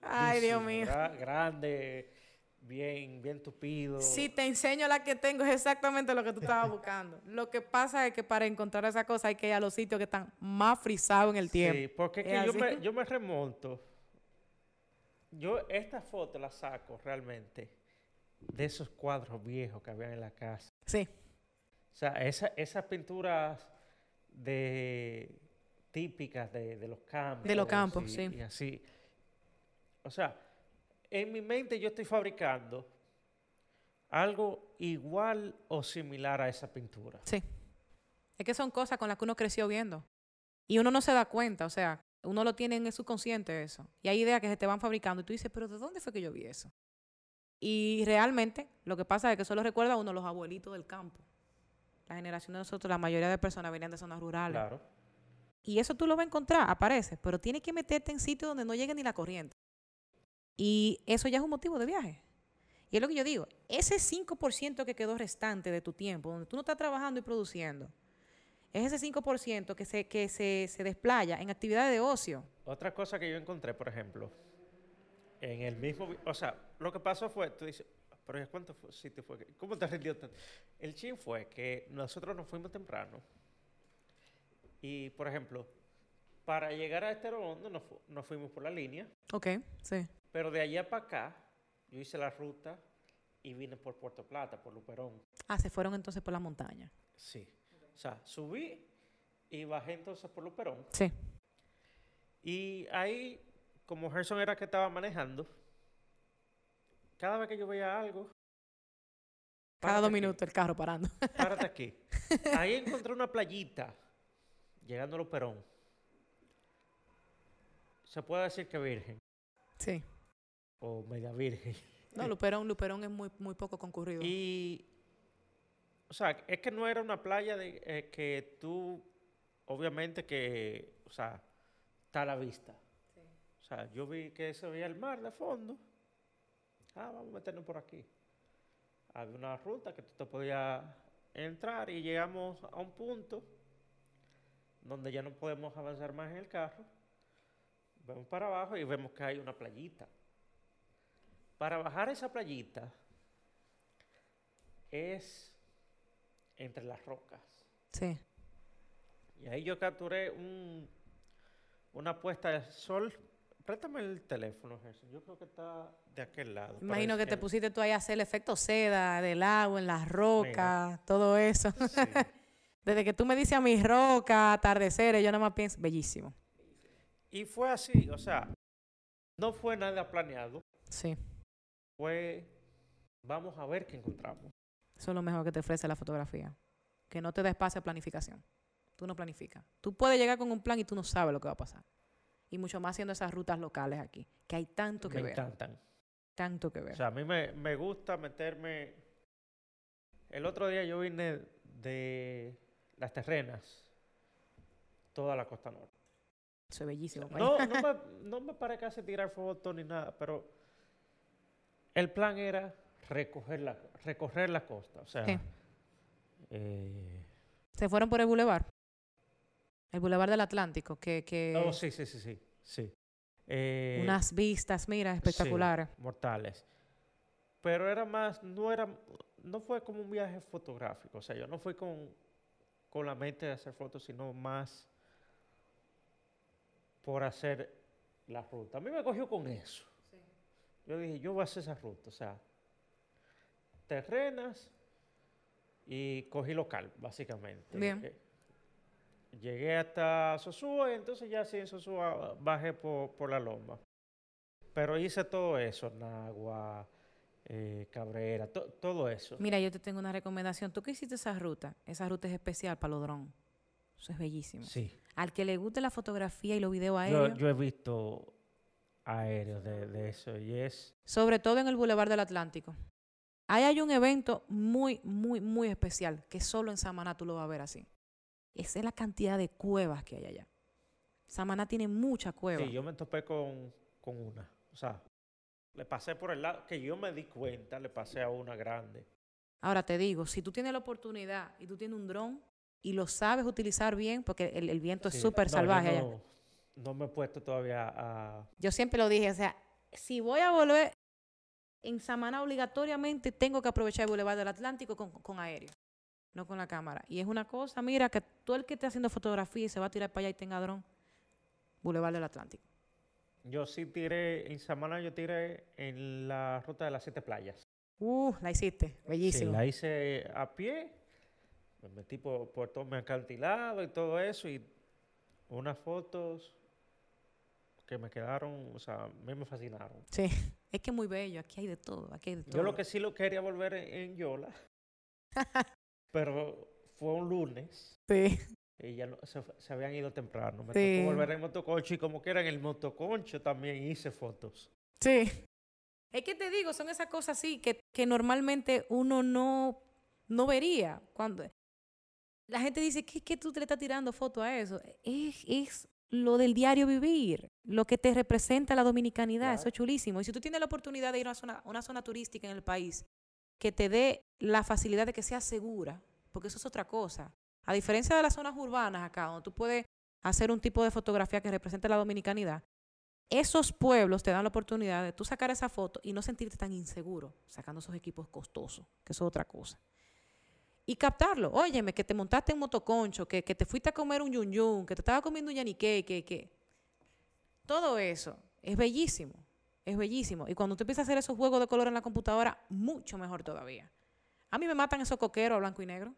Ay, Dios mío. gra- grande, bien, bien tupido. Si te enseño la que tengo, es exactamente lo que tú estabas buscando. Lo que pasa es que para encontrar esa cosa hay que ir a los sitios que están más frisados en el tiempo. Sí, porque es que yo así. me, yo me remonto. Yo esta foto la saco realmente de esos cuadros viejos que habían en la casa. Sí, O sea, esa- esas pinturas de típicas de, de los campos. De los campos, y, sí. y así. O sea, en mi mente yo estoy fabricando algo igual o similar a esa pintura. sí. Es que son cosas con las que uno creció viendo. Y uno no se da cuenta, o sea, uno lo tiene en el subconsciente eso. Y hay ideas que se te van fabricando y tú dices, pero ¿de dónde fue que yo vi eso? Y realmente lo que pasa es que solo recuerda a uno los abuelitos del campo. La generación de nosotros, la mayoría de personas venían de zonas rurales. Claro. Y eso tú lo vas a encontrar, aparece, pero tienes que meterte en sitios donde no llegue ni la corriente. Y eso ya es un motivo de viaje. Y es lo que yo digo, ese 5% que quedó restante de tu tiempo, donde tú no estás trabajando y produciendo, es ese 5% que se, que se, se desplaya en actividades de ocio. Otra cosa que yo encontré, por ejemplo, en el mismo, o sea, lo que pasó fue, tú dices, pero ¿y ¿cuánto fue, sitio fue? que- ¿Cómo te rindió tanto? El chin fue que nosotros nos fuimos temprano y, por ejemplo, para llegar a Estero Hondo nos, fu- nos fuimos por la línea, Ok, sí. pero de allá para acá yo hice la ruta y vine por Puerto Plata, por Luperón. Ah, se fueron entonces por la montaña. Sí. O sea, subí y bajé entonces por Luperón. Sí. Y ahí, como Gerson era que estaba manejando, cada vez que yo veía algo. Cada dos minutos el carro parando. Párate aquí. Ahí encontré una playita, llegando a Luperón. Se puede decir que virgen, sí. o media virgen. No, Luperón, Luperón es muy, muy poco concurrido. Y, o sea, es que no era una playa de, eh, que tú, obviamente que, o sea, está a la vista. O sea, yo vi que se veía el mar de fondo. Ah, vamos a meternos por aquí. Había una ruta que tú te podías entrar y llegamos a un punto donde ya no podemos avanzar más en el carro. Vemos para abajo y vemos que hay una playita. Para bajar esa playita es entre las rocas. Sí. Y ahí yo capturé un, una puesta de sol. Préstame el teléfono, Gerson. Yo creo que está de aquel lado. Imagino que te pusiste tú ahí a hacer el efecto seda del agua en las rocas, todo eso. Sí. Desde que tú me dices a mis rocas, atardeceres, yo nada más pienso, bellísimo. Y fue así, o sea, no fue nada planeado. Sí, Fue, vamos a ver qué encontramos. Eso es lo mejor que te ofrece la fotografía. Que no te da espacio a planificación. Tú no planificas. Tú puedes llegar con un plan y tú no sabes lo que va a pasar. Y mucho más siendo esas rutas locales aquí, que hay tanto que Me ver. encantan. Tanto que ver. O sea, a mí me, me gusta meterme. El otro día yo vine de las terrenas, toda la costa norte. eso es bellísimo. No, no me, no me paré casi tirar fotos ni nada, pero el plan era recoger la, recorrer la costa. O sea, Sí. eh, Se fueron por el bulevar. El bulevar del Atlántico, que, que oh, sí, sí, sí, sí. Sí. Eh, Unas vistas, mira, espectaculares. sí, mortales. Pero era más, no era, no fue como un viaje fotográfico. O sea, yo no fui con, con la mente de hacer fotos, sino más por hacer la ruta. A mí me cogió con eso. Yo dije, yo voy a hacer esa ruta. O sea, terrenas y cogí local, básicamente. Bien. Llegué hasta Sosúa y entonces ya sí en Sosúa bajé por, por la loma. Pero hice todo eso, Nagua, eh, Cabrera, to- todo eso. Mira, yo te tengo una recomendación. ¿Tú qué hiciste esa ruta? Esa ruta es especial para los drones. Eso es bellísimo. Sí. Al que le guste la fotografía y los videos Yo, aéreos, yo he visto aéreos de, de eso y es... sobre todo en el Boulevard del Atlántico. Ahí hay un evento muy, muy, muy especial que solo en Samaná tú lo vas a ver así. Esa es la cantidad de cuevas que hay allá. Samaná tiene muchas cuevas. Sí, yo me topé con, con una. O sea, le pasé por el lado, que yo me di cuenta, le pasé a una grande. Ahora te digo, si tú tienes la oportunidad y tú tienes un dron y lo sabes utilizar bien, porque el, el viento Sí, es súper no, salvaje allá. no, no me he puesto todavía a... Yo siempre lo dije, o sea, si voy a volver en Samaná obligatoriamente, tengo que aprovechar el Boulevard del Atlántico con, con aéreo, no con la cámara. Y es una cosa, mira, que todo el que esté haciendo fotografía y se va a tirar para allá y tenga dron, Boulevard del Atlántico. Yo sí tiré, en Samaná yo tiré en la ruta de las siete playas. Uh, la hiciste, Sí, bellísimo. la hice a pie, me metí por, por todo mi acantilado y todo eso y unas fotos que me quedaron, o sea, a mí me fascinaron. Sí, es que es muy bello, aquí hay de todo, aquí hay de todo. Yo lo que sí lo quería volver en, Yola, pero fue un lunes Sí, y ya no- se, habían ido temprano. Me Sí. tocó volver en motoconcho y como que era en el motoconcho también hice fotos. sí. Es que te digo, son esas cosas así que, que normalmente uno no, no vería. Cuando la gente dice, ¿qué, qué tú te le estás tirando foto a eso? Es, es lo del diario vivir, lo que te representa la dominicanidad, eso es chulísimo. Y si tú tienes la oportunidad de ir a una zona, una zona turística en el país que te dé la facilidad de que sea segura, porque eso es otra cosa. A diferencia de las zonas urbanas acá, donde tú puedes hacer un tipo de fotografía que represente la dominicanidad, esos pueblos te dan la oportunidad de tú sacar esa foto y no sentirte tan inseguro sacando esos equipos costosos, que eso es otra cosa. Y captarlo. Óyeme, que te montaste en motoconcho, que, que te fuiste a comer un yun yun, que te estaba comiendo un yanique, que, que. Todo eso es bellísimo. Es bellísimo. Y cuando tú empiezas a hacer esos juegos de color en la computadora, mucho mejor todavía. A mí me matan esos coqueros a blanco y negro.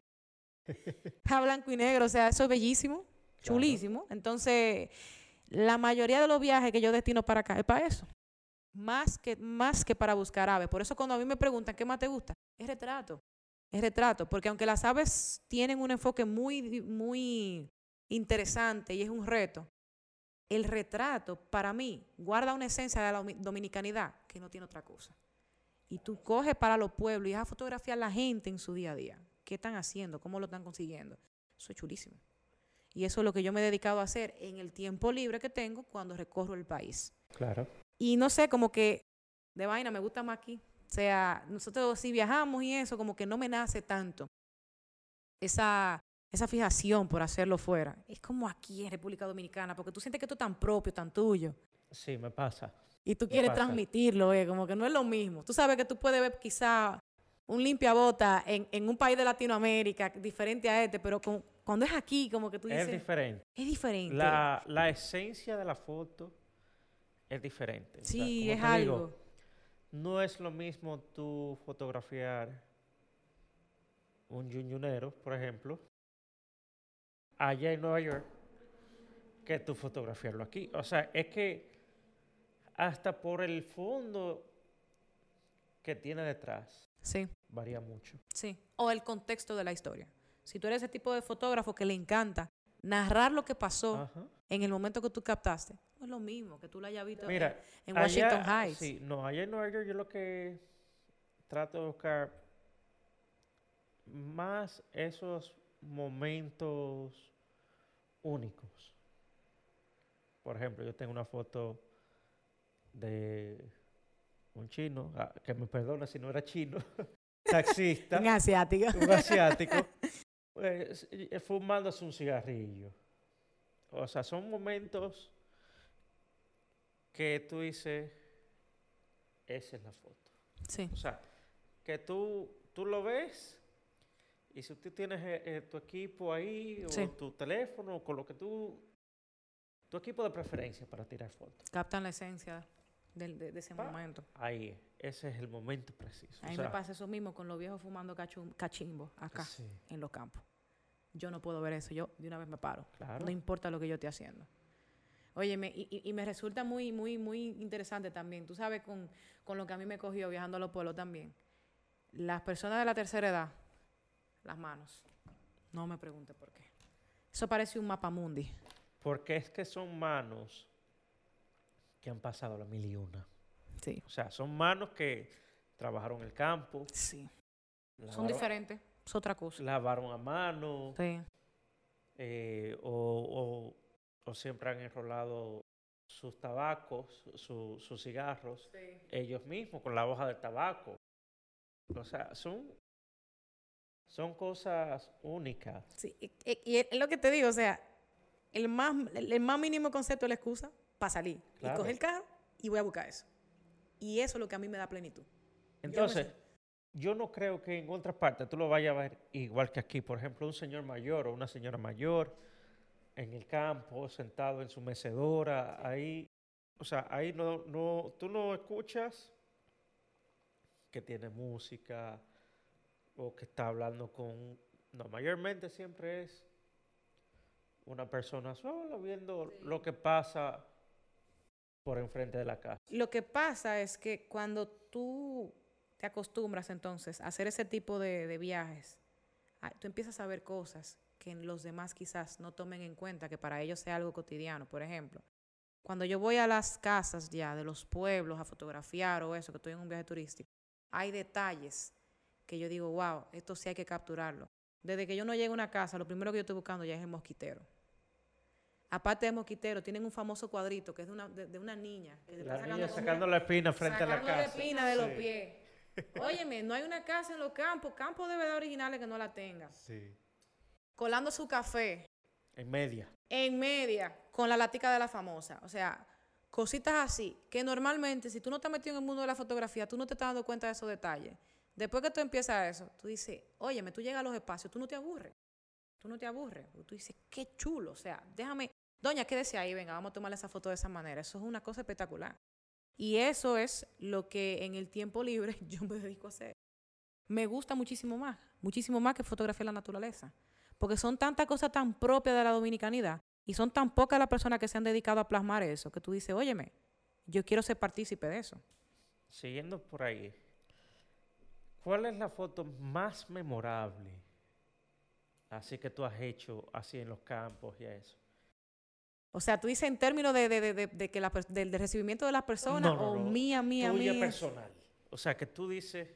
a blanco y negro, o sea, eso es bellísimo, Claro. chulísimo. Entonces, la mayoría de los viajes que yo destino para acá es para eso. Más que, más que para buscar aves. Por eso cuando a mí me preguntan qué más te gusta, es retrato. Es retrato. Porque aunque las aves tienen un enfoque muy, muy interesante y es un reto, el retrato para mí guarda una esencia de la domi- dominicanidad que no tiene otra cosa. Y tú coges para los pueblos y vas a fotografiar a la gente en su día a día. ¿Qué están haciendo? ¿Cómo lo están consiguiendo? Eso es chulísimo. Y eso es lo que yo me he dedicado a hacer en el tiempo libre que tengo cuando recorro el país. Claro. Y no sé, como que de vaina me gusta más aquí. O sea, nosotros si viajamos y eso, como que no me nace tanto esa, esa fijación por hacerlo fuera. Es como aquí en República Dominicana, porque tú sientes que esto es tan propio, tan tuyo. Sí, me pasa. Y tú quieres pasa? transmitirlo, eh, como que no es lo mismo. Tú sabes que tú puedes ver quizá un limpiabota en, en un país de Latinoamérica diferente a este, pero con- cuando es aquí, como que tú dices, Es diferente. es diferente. La, la esencia de la foto es diferente. O sea, sí, es digo, algo. No es lo mismo tú fotografiar un yunyunero, por ejemplo, allá en Nueva York, que tú fotografiarlo aquí. O sea, es que hasta por el fondo que tiene detrás Sí. varía mucho. Sí, o el contexto de la historia. Si tú eres ese tipo de fotógrafo que le encanta narrar lo que pasó Ajá. en el momento que tú captaste, es lo mismo que tú lo hayas visto en- Mira, en, Washington allá- Heights. Sí, no, allá en Nueva York yo lo que trato de buscar más esos momentos únicos. Por ejemplo, yo tengo una foto de un chino, ah, que me perdone si no era chino, taxista, En asiático. un asiático, pues, eh, fumándose un cigarrillo. O sea, son momentos que tú dices, esa es la foto. Sí. O sea, que tú, tú lo ves y si tú tienes eh, eh, tu equipo ahí o Sí. tu teléfono, con lo que tú, tu equipo de preferencia para tirar fotos, Captan la esencia del- de, de ese Pa. momento. ahí es, ese es el momento preciso. A O mí sea, me pasa eso mismo con los viejos fumando cachum- cachimbo acá sí, en los campos. Yo no puedo ver eso. Yo de una vez me paro. claro. No importa lo que yo esté haciendo. Óyeme, y, me resulta muy, muy, muy interesante también. Tú sabes, con, con lo que a mí me cogió viajando a los pueblos también. Las personas de la tercera edad, las manos. No me pregunte por qué. Eso parece un mapa mundi. Porque es que son manos que han pasado la mil y una. Sí. O sea, son manos que trabajaron el campo, Sí. Son diferentes. Es otra cosa. lavaron a mano, Sí. eh, o, o- o siempre han enrolado sus tabacos, su- sus cigarros, ellos mismos con la hoja de tabaco. O sea, son, son cosas únicas. Sí, y, y- y es lo que te digo, o sea, el más, el, el más mínimo concepto es la excusa para salir. Claro. Y coger el carro y voy a buscar eso. Y eso es lo que a mí me da plenitud. Entonces, yo no creo que en otras partes tú lo vayas a ver igual que aquí. Por ejemplo, un señor mayor o una señora mayor en el campo, sentado en su mecedora, ahí, o sea, ahí no, no, tú no escuchas que tiene música o que está hablando con, no, mayormente siempre es una persona sola viendo lo que pasa por enfrente de la casa. Lo que pasa es que cuando tú te acostumbras entonces a hacer ese tipo de, de viajes, tú empiezas a ver cosas que los demás quizás no tomen en cuenta, que para ellos sea algo cotidiano. Por ejemplo, cuando yo voy a las casas ya de los pueblos a fotografiar o eso, que estoy en un viaje turístico, hay detalles que yo digo, wow, esto sí hay que capturarlo. Desde que yo no llego a una casa, lo primero que yo estoy buscando ya es el mosquitero. Aparte del mosquitero, tienen un famoso cuadrito que es de una, de, de una niña. Que La sacando niña sacando la espina frente a la sacando la casa. espina de los Sí. pies. Óyeme, no hay una casa en los campos, campos de verdad originales que no la tenga. Sí. Colando su café En media. en media con la latica de la famosa. O sea, cositas así, que normalmente si tú no te has metido en el mundo de la fotografía, tú no te estás dando cuenta de esos detalles. Después que tú empiezas eso, tú dices, óyeme, tú llegas a los espacios, tú no te aburres. Tú no te aburres. Tú dices, qué chulo. O sea, déjame, doña, quédese ahí, venga, vamos a tomarle esa foto de esa manera. Eso es una cosa espectacular. Y eso es lo que en el tiempo libre yo me dedico a hacer. Me gusta muchísimo más, muchísimo más que fotografiar la naturaleza. Porque son tantas cosas tan propias de la dominicanidad y son tan pocas las personas que se han dedicado a plasmar eso, que tú dices, óyeme, yo quiero ser partícipe de eso. Siguiendo por ahí, ¿cuál es la foto más memorable? Así que tú has hecho así en los campos y eso. O sea, tú dices en términos de, de- de- de- de que la del, del recibimiento de las personas No, no, o no. mía, mía, Tuya mía. personal. O sea, que tú dices,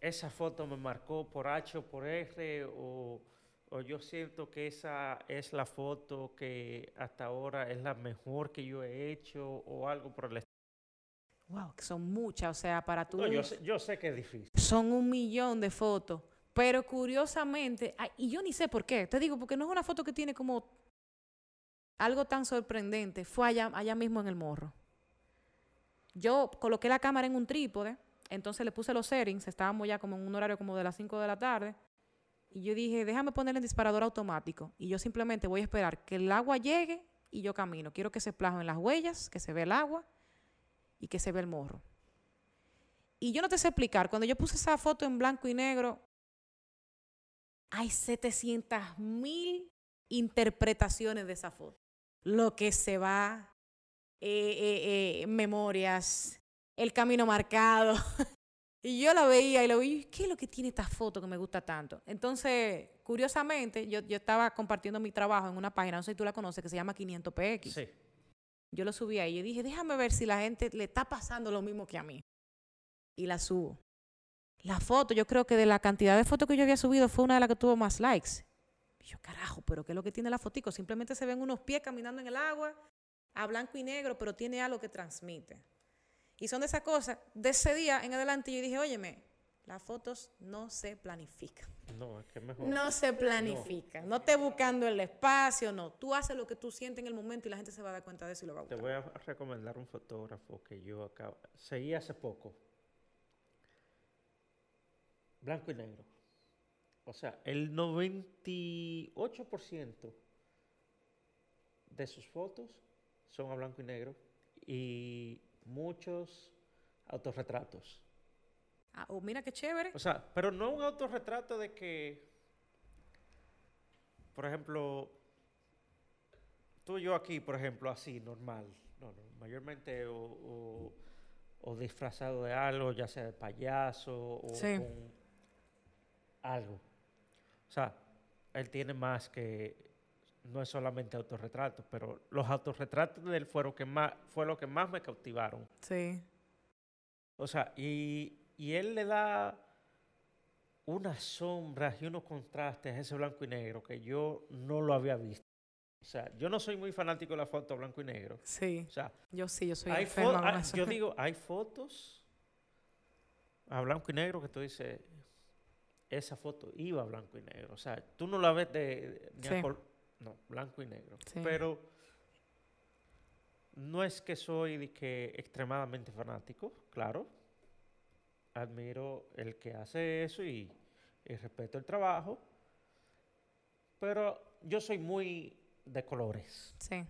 esa foto me marcó por H o por R, o, o yo siento que esa es la foto que hasta ahora es la mejor que yo he hecho, o algo por el estilo. Wow, que son muchas, o sea, para tú No, yo, sé, yo sé que es difícil. son un millón de fotos. Pero curiosamente, ay, y yo ni sé por qué, te digo, porque no es una foto que tiene como algo tan sorprendente. Fue allá, allá mismo en el morro. Yo coloqué la cámara en un trípode, entonces le puse los settings, estábamos ya como en un horario como de las 5 de la tarde. Y yo dije, déjame ponerle el disparador automático. Y yo simplemente voy a esperar que el agua llegue y yo camino. Quiero que se plasmen las huellas, que se vea el agua y que se vea el morro. Y yo no te sé explicar, cuando yo puse esa foto en blanco y negro, hay 700 mil interpretaciones de esa foto. Lo que se va, eh, eh, eh, memorias, el camino marcado. y yo la veía y la veía, ¿qué es lo que tiene esta foto que me gusta tanto? Entonces, curiosamente, yo, yo estaba compartiendo mi trabajo en una página, no sé si tú la conoces, que se llama 500px. Sí. Yo lo subí ahí y dije, déjame ver si la gente le está pasando lo mismo que a mí. Y la subo. La foto, yo creo que de la cantidad de fotos que yo había subido fue una de las que tuvo más likes. Y yo, carajo, pero ¿qué es lo que tiene la fotico? Simplemente se ven unos pies caminando en el agua, a blanco y negro, pero tiene algo que transmite. Y son de esas cosas. De ese día en adelante yo dije, óyeme, las fotos no se planifican. No, es que mejor. No se planifican. No, estés buscando el espacio, no. Tú haces lo que tú sientes en el momento y la gente se va a dar cuenta de eso y lo va a Te buscar. voy a recomendar un fotógrafo que yo acabo, seguí hace poco. Blanco y negro. O sea, el 98% de sus fotos son a blanco y negro y muchos autorretratos. Ah, oh, mira qué chévere. O sea, pero no un autorretrato de que, por ejemplo, tú y yo aquí, por ejemplo, así, normal. No, no, mayormente o, o- o disfrazado de algo, ya sea de payaso o Sí. con algo. O sea, él tiene más que, no es solamente autorretratos, pero los autorretratos de él fueron que más, fue lo que más me cautivaron. Sí. O sea, y, y él le da unas sombras y unos contrastes a ese blanco y negro que yo no lo había visto. O sea, yo no soy muy fanático de la foto a blanco y negro. Sí. O sea, Yo sí, yo soy hay hay- yo digo, hay fotos a blanco y negro que tú dices, esa foto iba a blanco y negro. O sea, tú no la ves de, ni a Sí. No, blanco y negro. Sí. Pero no es que soy de que extremadamente fanático, claro. Admiro el que hace eso y, y respeto el trabajo. Pero yo soy muy de colores. Sí. Muy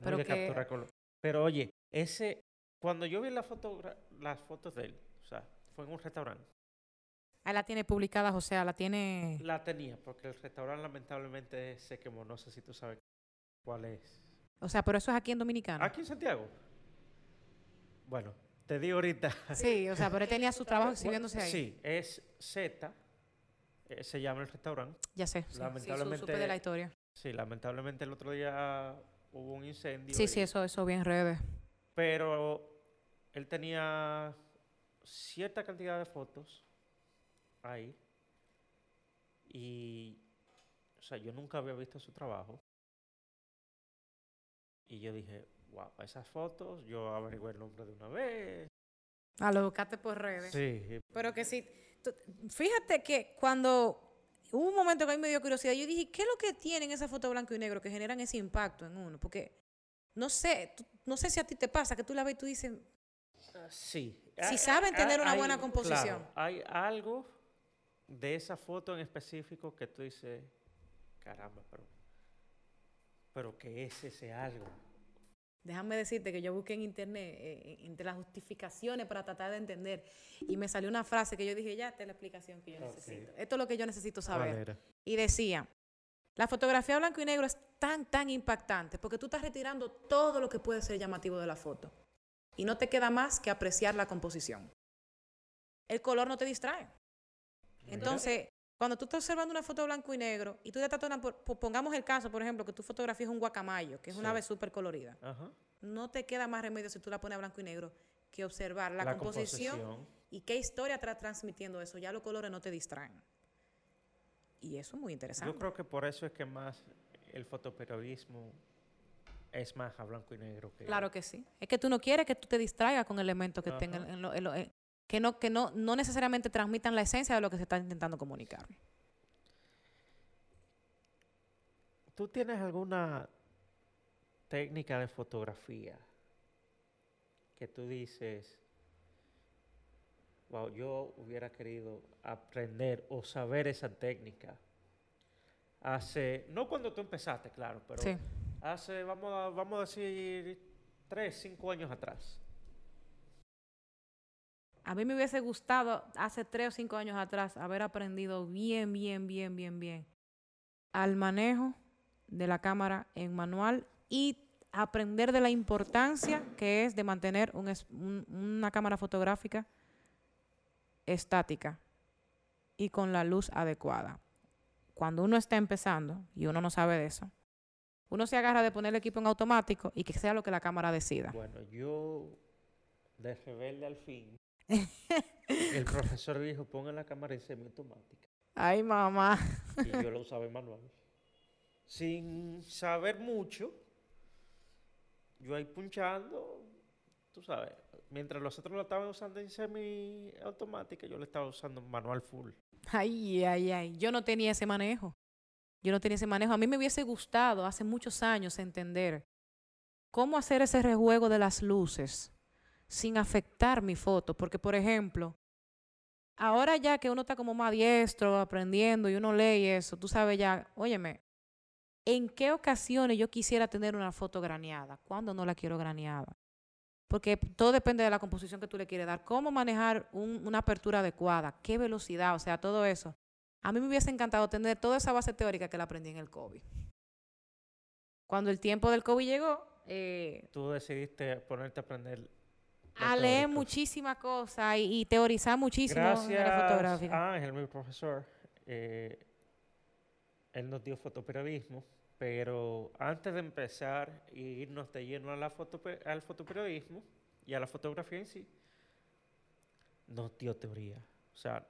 Pero de que- captura de color. Pero oye, ese, cuando yo vi la fotogra- las fotos de él, o sea, fue en un restaurante, Ahí la tiene publicada, o sea, la tiene... la tenía, porque el restaurante lamentablemente se quemó, no sé si tú sabes cuál es. O sea, pero eso es aquí en Dominicana. Aquí en Santiago. Bueno, te digo ahorita. Sí, o sea, pero él tenía su trabajo exhibiéndose ahí. Sí, es Z, eh, se llama el restaurante. Ya sé. Sí, sí, Lamentablemente- supe de la historia. Sí, lamentablemente el otro día hubo un incendio. Sí, y- sí, eso, eso vi en redes. Pero él tenía cierta cantidad de fotos ahí. Y, o sea, yo nunca había visto su trabajo. Y yo dije, wow, esas fotos, yo averigué el nombre de una vez. Ah, lo buscaste por redes. Sí, Pero que sí. tú- Fíjate que cuando hubo un momento que a mí me dio curiosidad, yo dije, ¿qué es lo que tienen esas fotos blanco y negro que generan ese impacto en uno? Porque no sé, tú- no sé si a ti te pasa que tú la ves y tú dices, sí. Si Hay- saben tener una hay- buena composición. claro, hay algo de esa foto en específico que tú dices, caramba, pero, pero ¿qué es ese algo? Déjame decirte que yo busqué en internet eh, entre las justificaciones para tratar de entender y me salió una frase que yo dije, ya, esta es la explicación que yo necesito. Esto es lo que yo necesito ¿Cuál saber. Y decía, la fotografía blanco y negro es tan, tan impactante porque tú estás retirando todo lo que puede ser llamativo de la foto. Y no te queda más que apreciar la composición. El color no te distrae. Entonces, cuando tú estás observando una foto blanco y negro y tú te estás tomando, pongamos el caso, por ejemplo, que tu fotografía es un guacamayo, que es una ave súper colorida, Ajá. no te queda más remedio si tú la pones a blanco y negro que observar la, composición, y qué historia está transmitiendo eso. Ya los colores no te distraen. Y eso es muy interesante. Yo creo que por eso es que más el fotoperiodismo es más a blanco y negro que Claro que sí. Es que tú no quieres que tú te distraigas con elementos que Ajá. tengan en lo- en lo- en- que no que no no necesariamente transmitan la esencia de lo que se está intentando comunicar. ¿Tú tienes alguna técnica de fotografía que tú dices, wow, yo hubiera querido aprender o saber esa técnica? Hace, no cuando tú empezaste, claro, pero Sí. hace, vamos a, vamos a decir, tres, cinco años atrás. A mí me hubiese gustado hace tres o cinco años atrás haber aprendido bien, bien, bien, bien, bien al manejo de la cámara en manual y aprender de la importancia que es de mantener una cámara fotográfica estática y con la luz adecuada. Cuando uno está empezando y uno no sabe de eso, uno se agarra de poner el equipo en automático y que sea lo que la cámara decida. Bueno, yo, de rebelde al fin, el profesor dijo, ponga la cámara en semiautomática. Ay, mamá. Y yo lo usaba en manual. Sin saber mucho, yo ahí punchando, tú tú sabes, mientras los otros lo estaban usando en semi-automática, yo lo estaba usando en manual full. Ay, ay, ay. Yo no tenía ese manejo. Yo no tenía ese manejo. A mí me hubiese gustado hace muchos años entender cómo hacer ese rejuego de las luces sin afectar mi foto. Porque, por ejemplo, ahora ya que uno está como más diestro, aprendiendo y uno lee eso, tú sabes ya, óyeme, ¿en qué ocasiones yo quisiera tener una foto graneada? ¿Cuándo no la quiero graneada? Porque todo depende de la composición que tú le quieres dar. ¿Cómo manejar una apertura adecuada? ¿Qué velocidad? O sea, todo eso. A mí me hubiese encantado tener toda esa base teórica que la aprendí en el COVID. Cuando el tiempo del COVID llegó... Eh, tú decidiste ponerte a aprender a leer muchísimas cosas y, teorizar muchísimo Gracias en la fotografía. Ángel, mi profesor, eh, él nos dio fotoperiodismo, pero antes de empezar y irnos de lleno a la foto, al fotoperiodismo y a la fotografía en sí, nos dio teoría. O sea,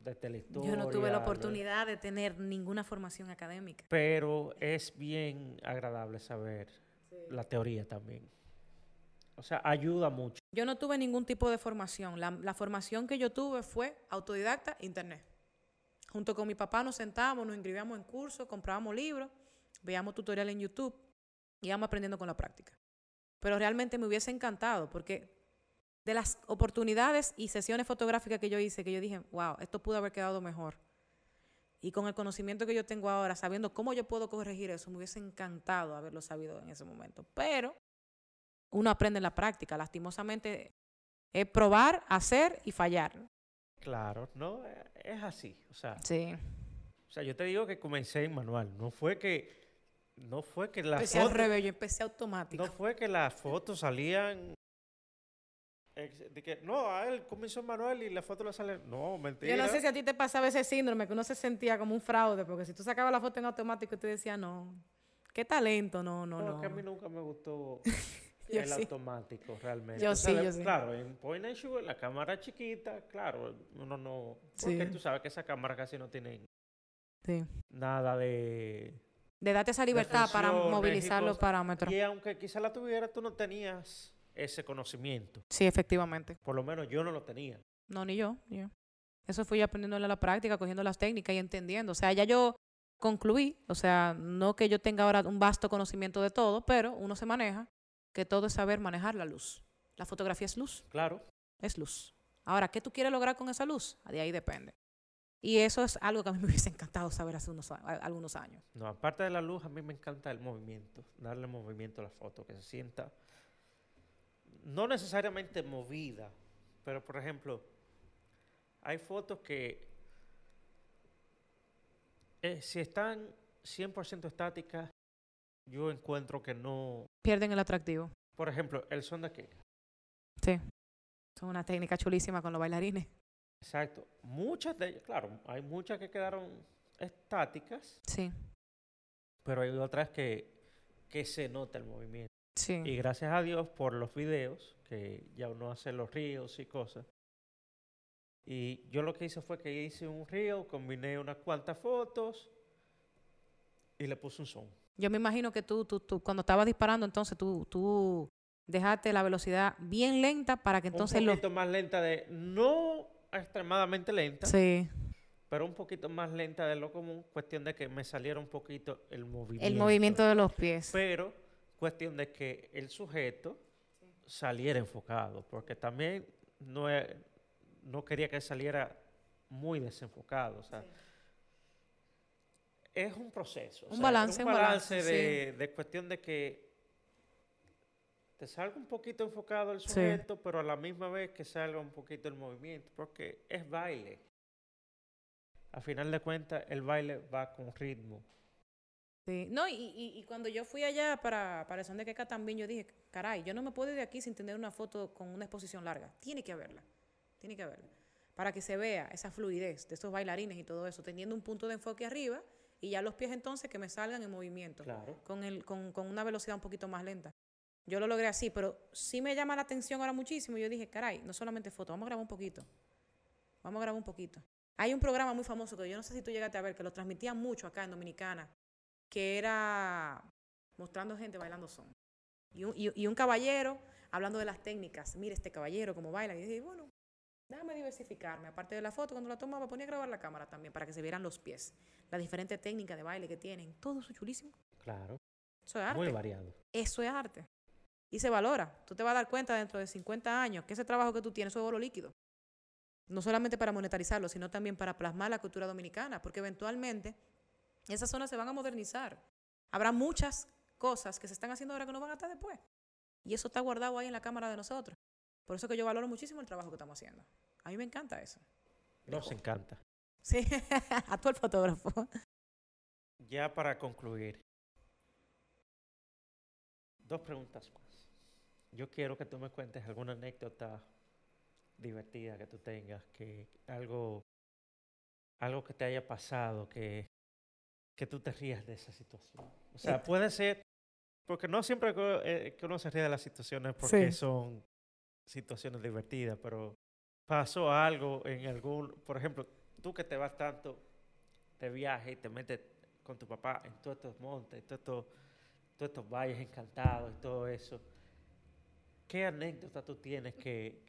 desde la historia. Yo no tuve la oportunidad de tener ninguna formación académica. Pero es bien agradable saber la teoría también. O sea, ayuda mucho. Yo no tuve ningún tipo de formación. La, formación que yo tuve fue autodidacta, internet. Junto con mi papá nos sentábamos, nos inscribíamos en cursos, comprábamos libros, veíamos tutoriales en YouTube y íbamos aprendiendo con la práctica. Pero realmente me hubiese encantado porque de las oportunidades y sesiones fotográficas que yo hice, que yo dije, wow, esto pudo haber quedado mejor. Y con el conocimiento que yo tengo ahora, sabiendo cómo yo puedo corregir eso, me hubiese encantado haberlo sabido en ese momento. Pero uno aprende en la práctica. Lastimosamente es probar, hacer y fallar. Claro, no, es así. O sea, sí. O sea, yo te digo que comencé en manual. No fue que, no fue que las empecé al revés, yo empecé automático. No fue que las fotos salían de que no, a él comenzó en manual y la foto le sale. No, mentira. Yo no sé si a ti te pasaba ese síndrome que uno se sentía como un fraude, porque si tú sacabas la foto en automático, tú decías, no, qué talento, no, no, no. no. que a mí nunca me gustó el automático realmente. Yo sí, yo sí. Claro, en Point and Shoot, la cámara chiquita, claro, uno no. Porque tú sabes que esa cámara casi no tiene nada de. De darte esa libertad para movilizar los parámetros. Y aunque quizá la tuviera, tú no tenías ese conocimiento. Sí, efectivamente. Por lo menos yo no lo tenía. No, ni yo. Ni yo. Eso fui aprendiéndole a la práctica, cogiendo las técnicas y entendiendo. O sea, ya yo concluí, o sea, no que yo tenga ahora un vasto conocimiento de todo, pero uno se maneja que todo es saber manejar la luz. La fotografía es luz. Claro. Es luz. Ahora, ¿qué tú quieres lograr con esa luz? De ahí depende. Y eso es algo que a mí me hubiese encantado saber hace unos, algunos años. No, aparte de la luz, a mí me encanta el movimiento, darle movimiento a la foto, que se sienta, no necesariamente movida, pero por ejemplo, hay fotos que eh, si están 100% estáticas, yo encuentro que no... Pierden el atractivo. Por ejemplo, el son de aquí. Sí. Es una técnica chulísima con los bailarines. Exacto. Muchas de ellas, claro, hay muchas que quedaron estáticas. Sí. Pero hay otras que, que se nota el movimiento. Sí. Y gracias a Dios por los videos, que ya uno hace los ríos y cosas. Y yo lo que hice fue que hice un río, combiné unas cuantas fotos y le puse un son. Yo me imagino que tú, tú, tú cuando estabas disparando, entonces tú, tú dejaste la velocidad bien lenta para que entonces... Un poquito más lenta de... No extremadamente lenta. Sí. Pero un poquito más lenta de lo común. Cuestión de que me saliera un poquito el movimiento. El movimiento de los pies. Pero cuestión de que el sujeto saliera enfocado. Porque también no, no quería que saliera muy desenfocado. O sea, es un proceso. Un balance, un balance, de, cuestión de que te salga un poquito enfocado el sujeto, pero a la misma vez que salga un poquito el movimiento, porque es baile. A final de cuentas, el baile va con ritmo. Sí, no, y, cuando yo fui allá para, para el Son de Queca también, yo dije, caray, yo no me puedo ir de aquí sin tener una foto con una exposición larga. Tiene que haberla, tiene que haberla. Para que se vea esa fluidez de estos bailarines y todo eso, teniendo un punto de enfoque arriba y ya los pies entonces que me salgan en movimiento, con, el, con, con una velocidad un poquito más lenta. Yo lo logré así, pero sí me llama la atención ahora muchísimo. Yo dije, caray, no solamente foto, vamos a grabar un poquito. Vamos a grabar un poquito. Hay un programa muy famoso que yo no sé si tú llegaste a ver, que lo transmitían mucho acá en Dominicana, que era mostrando gente bailando son. Y un, y, un caballero hablando de las técnicas. Mire este caballero cómo baila. Y dije, bueno, déjame diversificarme. Aparte de la foto, cuando la tomaba, ponía a grabar la cámara también para que se vieran los pies. Las diferentes técnicas de baile que tienen. Todo eso chulísimo. Claro. Eso es arte. Muy variado. Eso es arte. Y se valora. Tú te vas a dar cuenta dentro de 50 años que ese trabajo que tú tienes es oro líquido. No solamente para monetarizarlo, sino también para plasmar la cultura dominicana, porque eventualmente esas zonas se van a modernizar. Habrá muchas cosas que se están haciendo ahora que no van a estar después. Y eso está guardado ahí en la cámara de nosotros. Por eso que yo valoro muchísimo el trabajo que estamos haciendo. A mí me encanta eso. Nos encanta. Sí, a todo el fotógrafo. Ya para concluir, dos preguntas más. Yo quiero que tú me cuentes alguna anécdota divertida que tú tengas, que algo, algo que te haya pasado, que, que tú te rías de esa situación. O sea, puede ser, porque no siempre que, eh, que uno se ríe de las situaciones porque Sí. son situaciones divertidas, pero pasó algo en algún, por ejemplo, tú que te vas tanto de viaje y te metes con tu papá en todos estos montes, todos estos, todos estos valles encantados y todo eso. ¿Qué anécdota tú tienes que,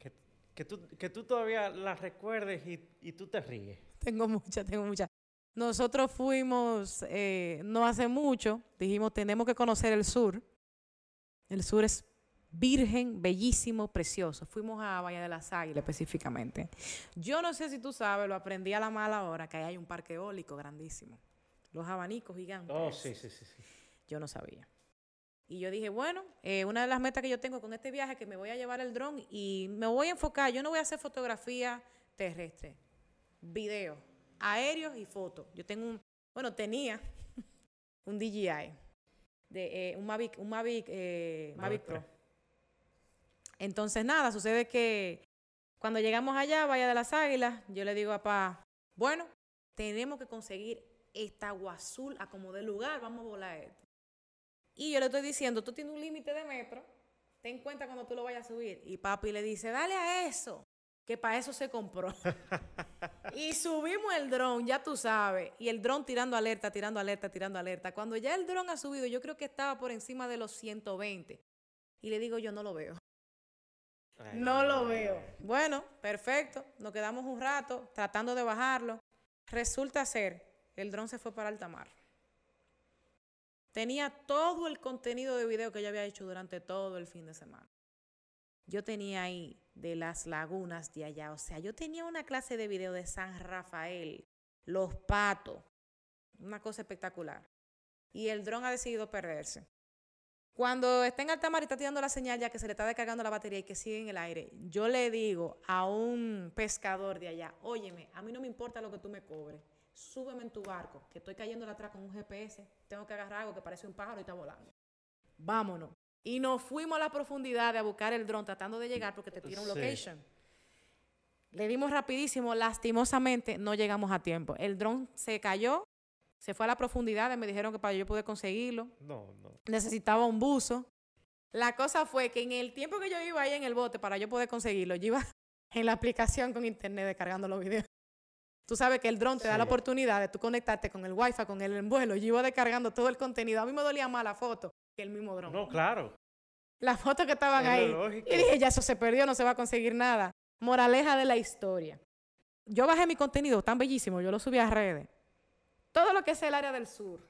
que, tú, que tú todavía las recuerdes y, y tú te ríes? Tengo muchas, tengo muchas. Nosotros fuimos eh, no hace mucho, dijimos, tenemos que conocer el sur. El sur es virgen, bellísimo, precioso. Fuimos a Valle de las Águilas específicamente. Yo no sé si tú sabes, lo aprendí a la mala hora, que ahí hay un parque eólico grandísimo. Los abanicos gigantes. Oh, sí, sí, sí. sí. Yo no sabía. Y yo dije, bueno, eh, una de las metas que yo tengo con este viaje es que me voy a llevar el dron y me voy a enfocar. Yo no voy a hacer fotografía terrestre, video, aéreos y fotos. Yo tengo un, bueno, tenía un DJI, de, eh, un Mavic, un Mavic, eh, Mavic Mavic Pro. Entonces, nada, sucede que cuando llegamos allá, Valle de las Águilas, yo le digo a papá, bueno, tenemos que conseguir esta agua azul a como de lugar, vamos a volar esto. Y yo le estoy diciendo, tú tienes un límite de metro, ten cuenta cuando tú lo vayas a subir. Y papi le dice, dale a eso, que para eso se compró. y subimos el dron, ya tú sabes, y el dron tirando alerta, tirando alerta, tirando alerta. Cuando ya el dron ha subido, yo creo que estaba por encima de los 120. Y le digo, yo no lo veo. No lo veo. Bueno, perfecto. Nos quedamos un rato tratando de bajarlo. Resulta ser, el dron se fue para alta mar. Tenía todo el contenido de video que yo había hecho durante todo el fin de semana. Yo tenía ahí de las lagunas de allá. O sea, yo tenía una clase de video de San Rafael, los patos. Una cosa espectacular. Y el dron ha decidido perderse. Cuando está en alta mar y está tirando la señal ya que se le está descargando la batería y que sigue en el aire, yo le digo a un pescador de allá, óyeme, a mí no me importa lo que tú me cobres, súbeme en tu barco, que estoy cayendo atrás con un GPS, tengo que agarrar algo que parece un pájaro y está volando. Vámonos. Y nos fuimos a la profundidad de a buscar el dron tratando de llegar porque te tira un Sí. location. Le dimos rapidísimo, lastimosamente no llegamos a tiempo. El dron se cayó, se fue a la profundidad, me dijeron que para yo poder conseguirlo, No, no. necesitaba un buzo. La cosa fue que en el tiempo que yo iba ahí en el bote para yo poder conseguirlo, yo iba en la aplicación con internet descargando los videos. Tú sabes que el dron te da la oportunidad de tú conectarte con el wifi, con el envuelo. Yo iba descargando todo el contenido. A mí me dolía más la foto que el mismo dron. No, claro. Las fotos que estaban Es ahí. lógico. Y dije, ya eso se perdió, no se va a conseguir nada. Moraleja de la historia. Yo bajé mi contenido tan bellísimo, yo lo subí a redes. Todo lo que es el área del sur.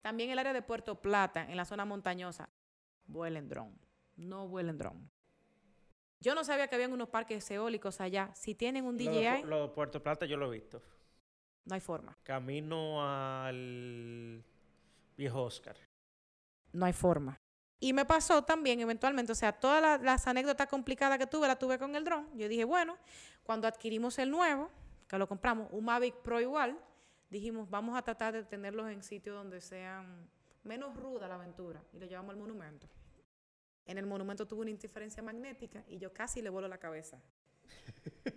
También el área de Puerto Plata, en la zona montañosa. Vuelen dron. No vuelen dron. Yo no sabía que habían unos parques eólicos allá. Si tienen un DJI, lo de Puerto Plata yo lo he visto. no hay forma. Camino al viejo Oscar. No hay forma. Y me pasó también eventualmente, o sea, todas la- las anécdotas complicadas que tuve, las tuve con el dron. Yo dije, bueno, cuando adquirimos el nuevo, que lo compramos, un Mavic Pro igual, dijimos, vamos a tratar de tenerlos en sitios donde sean menos ruda la aventura. Y lo llevamos al monumento. En el monumento tuvo una interferencia magnética y yo casi le vuelo la cabeza.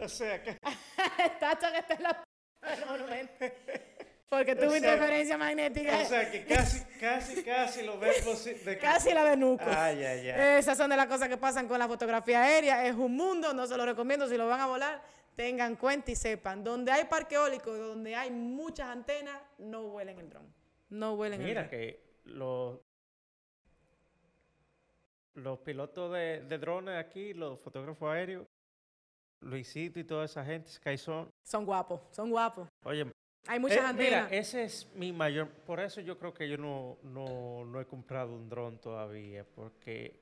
O sea que. Tacho que está en la el monumento. Porque tuvo O sea- interferencia magnética. O sea que casi, casi, casi lo vemos de casi la de Nuco. Ay, ay, ay. Esas son de las cosas que pasan con la fotografía aérea. Es un mundo, no se lo recomiendo. Si lo van a volar, tengan cuenta y sepan. Donde hay parque eólico, donde hay muchas antenas, no vuelen el dron. No vuelen el Mira dron. que los los pilotos de, de drones aquí, los fotógrafos aéreos, Luisito y toda esa gente, Skyzone. Son guapos, son guapos. Oye, Hay muchas eh, mira, antenas. ese es mi mayor. Por eso yo creo que yo no, no, no he comprado un dron todavía, porque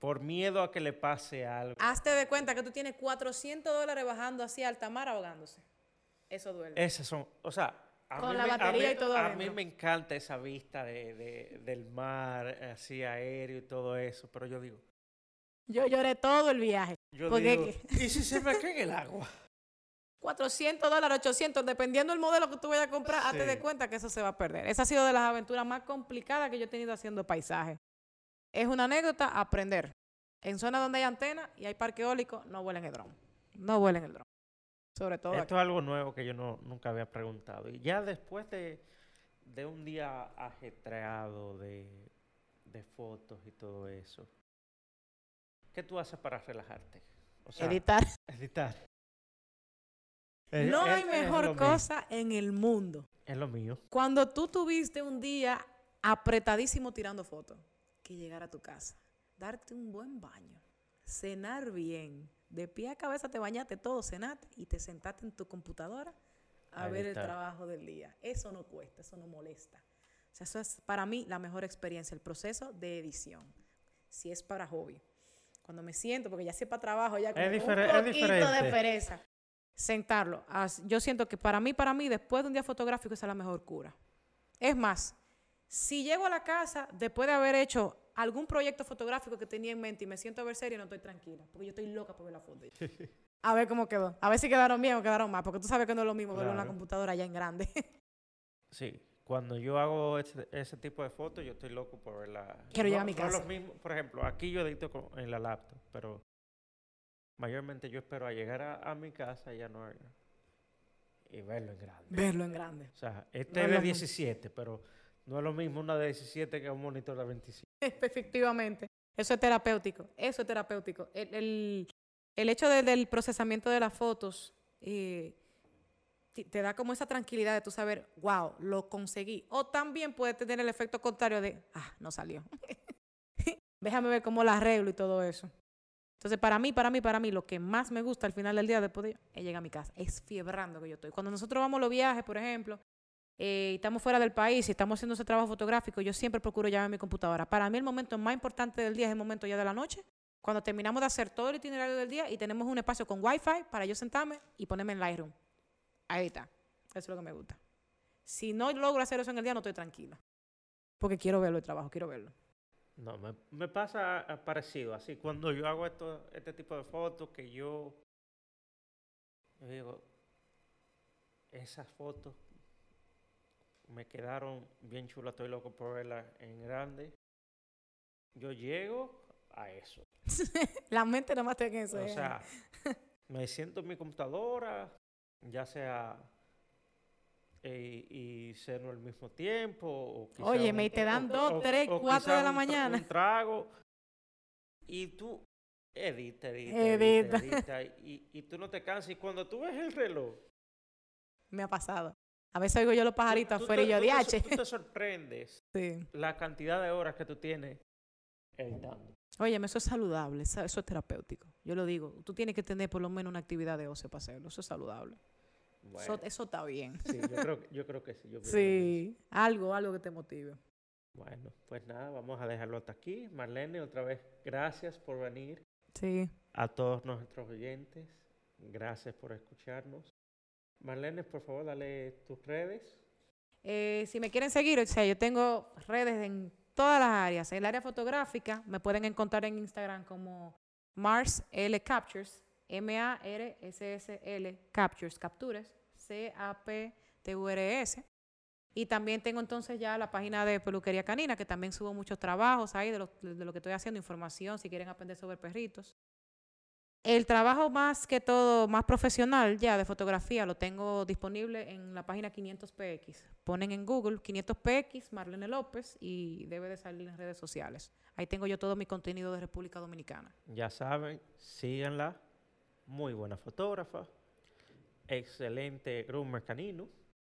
por miedo a que le pase algo. Hazte de cuenta que tú tienes 400 dólares bajando así a alta mar ahogándose. Eso duele. Esas son, o sea, a Con mí la me- batería mí- y todo A mí me encanta esa vista de, de- del mar, así aéreo y todo eso, pero yo digo, Yo lloré todo el viaje. yo digo, ¿y si se me cae en el agua? 400 dólares, 800, dependiendo del modelo que tú vayas a comprar, hazte de cuenta que eso se va a perder. Esa ha sido de las aventuras más complicadas que yo he tenido haciendo paisaje. Es una anécdota aprender. En zonas donde hay antena y hay parque eólico, no vuelen el dron. No vuelen el dron. Sobre todo aquí. Esto es algo nuevo que yo no, nunca había preguntado. Y ya después de, de un día ajetreado de, de fotos y todo eso, ¿qué tú haces para relajarte? O sea, editar. editar. Es- No es- hay mejor mío. cosa en el mundo. Es lo mío. Cuando tú tuviste un día apretadísimo tirando fotos, que llegar a tu casa, darte un buen baño, cenar bien, de pie a cabeza te bañaste todo, cenaste y te sentaste en tu computadora a ver el trabajo del día. Eso no cuesta, eso no molesta. O sea, eso es para mí la mejor experiencia, el proceso de edición. Si es para hobby. Cuando me siento, porque ya es para trabajo, ya Es un poquito de pereza. Sentarlo. Yo siento que para mí, para mí, después de un día fotográfico, esa es la mejor cura. Es más, si llego a la casa después de haber hecho algún proyecto fotográfico que tenía en mente y me siento a ver serie, no estoy tranquila, porque yo estoy loca por ver la foto. A ver cómo quedó. A ver si quedaron bien o quedaron mal, porque tú sabes que no es lo mismo verlo en la Claro. computadora ya en grande. Sí, cuando yo hago ese, ese tipo de fotos, yo estoy loco por verla. Quiero No- llegar a mi no casa. lo mismo, por ejemplo, aquí yo edito con- en la laptop, pero mayormente yo espero a llegar a, a mi casa ya no y verlo en grande. verlo en grande. O sea, este es de mismo. 17, pero no es lo mismo una de 17 que un monitor de 25. Efectivamente. Eso es terapéutico. Eso es terapéutico. El, el- el hecho de- del procesamiento de las fotos eh, te da como esa tranquilidad de tú saber, wow, lo conseguí. O también puede tener el efecto contrario de, ah, no salió. Déjame ver cómo la arreglo y todo eso. Entonces, para mí, para mí, para mí, lo que más me gusta al final del día después de es llegar a mi casa. Es fiebrando que yo estoy. Cuando nosotros vamos a los viajes, por ejemplo, eh, estamos fuera del país y estamos haciendo ese trabajo fotográfico, yo siempre procuro llevar mi computadora. Para mí el momento más importante del día es el momento ya de la noche, cuando terminamos de hacer todo el itinerario del día y tenemos un espacio con wifi para yo sentarme y ponerme en Lightroom. Ahí está. Eso es lo que me gusta. Si no logro hacer eso en el día, no estoy tranquila. Porque quiero verlo el trabajo, quiero verlo. No, me, me pasa ah, parecido. Así, cuando yo hago esto, este tipo de fotos, que yo, yo digo, esas fotos me quedaron bien chulas, estoy loco por verlas en grande. Yo llego a eso. La mente nada más tiene que eso. O sea, me siento en mi computadora, ya sea eh, y ceno al mismo tiempo. O quizá un- y te dan o- dos, o- tres, o cuatro de la un mañana. Un trago. Y tú edita, edita, Edita. edita, edita, y, y tú no te cansas. Y cuando tú ves el reloj, Me ha pasado. A veces oigo yo los pajaritos tú afuera y yo, tú diache. Tú te sorprendes Sí. la cantidad de horas que tú tienes editando. Óyeme, eso es saludable, eso es terapéutico. Yo lo digo, tú tienes que tener por lo menos una actividad de ocio para hacerlo, eso es saludable. Eso, Bueno, eso está bien. sí, yo creo, que- yo creo que sí. yo Sí, algo, algo que te motive. Bueno, pues nada, vamos a dejarlo hasta aquí. Marlene, otra vez, gracias por venir. Sí. A todos nuestros oyentes, gracias por escucharnos. Marlene, por favor, dale tus redes. Eh, si me quieren seguir, o sea, yo tengo redes en todas las áreas. En el área fotográfica me pueden encontrar en Instagram como Mars L Captures, M-A-R-S-S-L Captures, captures, C-A-P-T-U-R-S. Y también tengo entonces ya la página de peluquería canina, que también subo muchos trabajos ahí de lo, de lo que estoy haciendo, información, si quieren aprender sobre perritos. El trabajo más que todo, más profesional ya de fotografía, lo tengo disponible en la página 500px. Ponen en Google 500px, Marlene López, y debe de salir en redes sociales. Ahí tengo yo todo mi contenido de República Dominicana. Ya saben, síganla. Muy buena fotógrafa. Excelente groomer canino.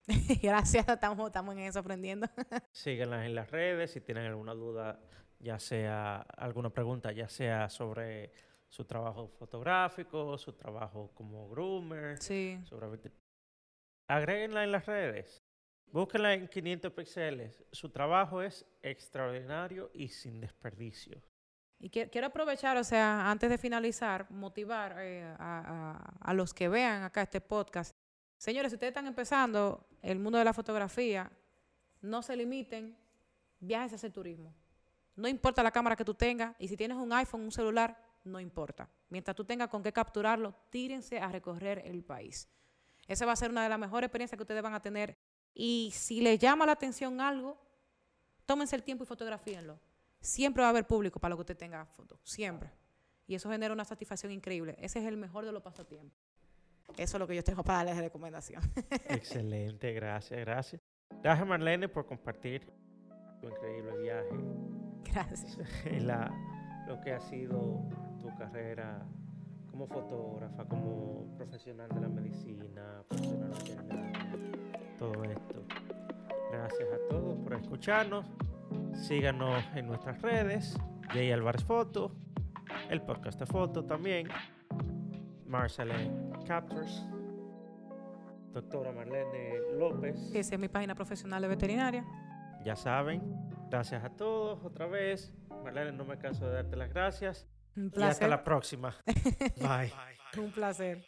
Gracias, estamos, estamos en eso aprendiendo. Síganla en las redes. Si tienen alguna duda ya sea alguna pregunta, ya sea sobre su trabajo fotográfico, su trabajo como groomer, Sí. Agréguenla en las redes. Búsquenla en 500 píxeles. Su trabajo es extraordinario y sin desperdicio. Y que- quiero aprovechar, o sea, antes de finalizar, motivar eh, a, a- a los que vean acá este podcast. Señores, si ustedes están empezando el mundo de la fotografía, no se limiten, viajes a hacer turismo. No importa la cámara que tú tengas, y si tienes un iPhone, un celular, no importa. Mientras tú tengas con qué capturarlo, tírense a recorrer el país. Esa va a ser una de las mejores experiencias que ustedes van a tener. Y si les llama la atención algo, tómense el tiempo y fotografíenlo. Siempre va a haber público para lo que usted tenga foto. Siempre. Y eso genera una satisfacción increíble. Ese es el mejor de los pasatiempos. Eso es lo que yo tengo para darles de recomendación. Excelente, gracias, gracias. Gracias Marlene por compartir tu increíble viaje Gracias. la, lo que ha sido tu carrera como fotógrafa, como profesional de la medicina, profesional veterinaria, todo esto. Gracias a todos por escucharnos. Síganos en nuestras redes, Jay Álvarez Foto, el podcast de foto también, Marcele Captors, doctora Marlene López. Esa es mi página profesional de veterinaria. Ya saben, gracias a todos otra vez. Marlene, no me canso de darte las gracias. Un Y hasta placer. la próxima. Bye. Un placer.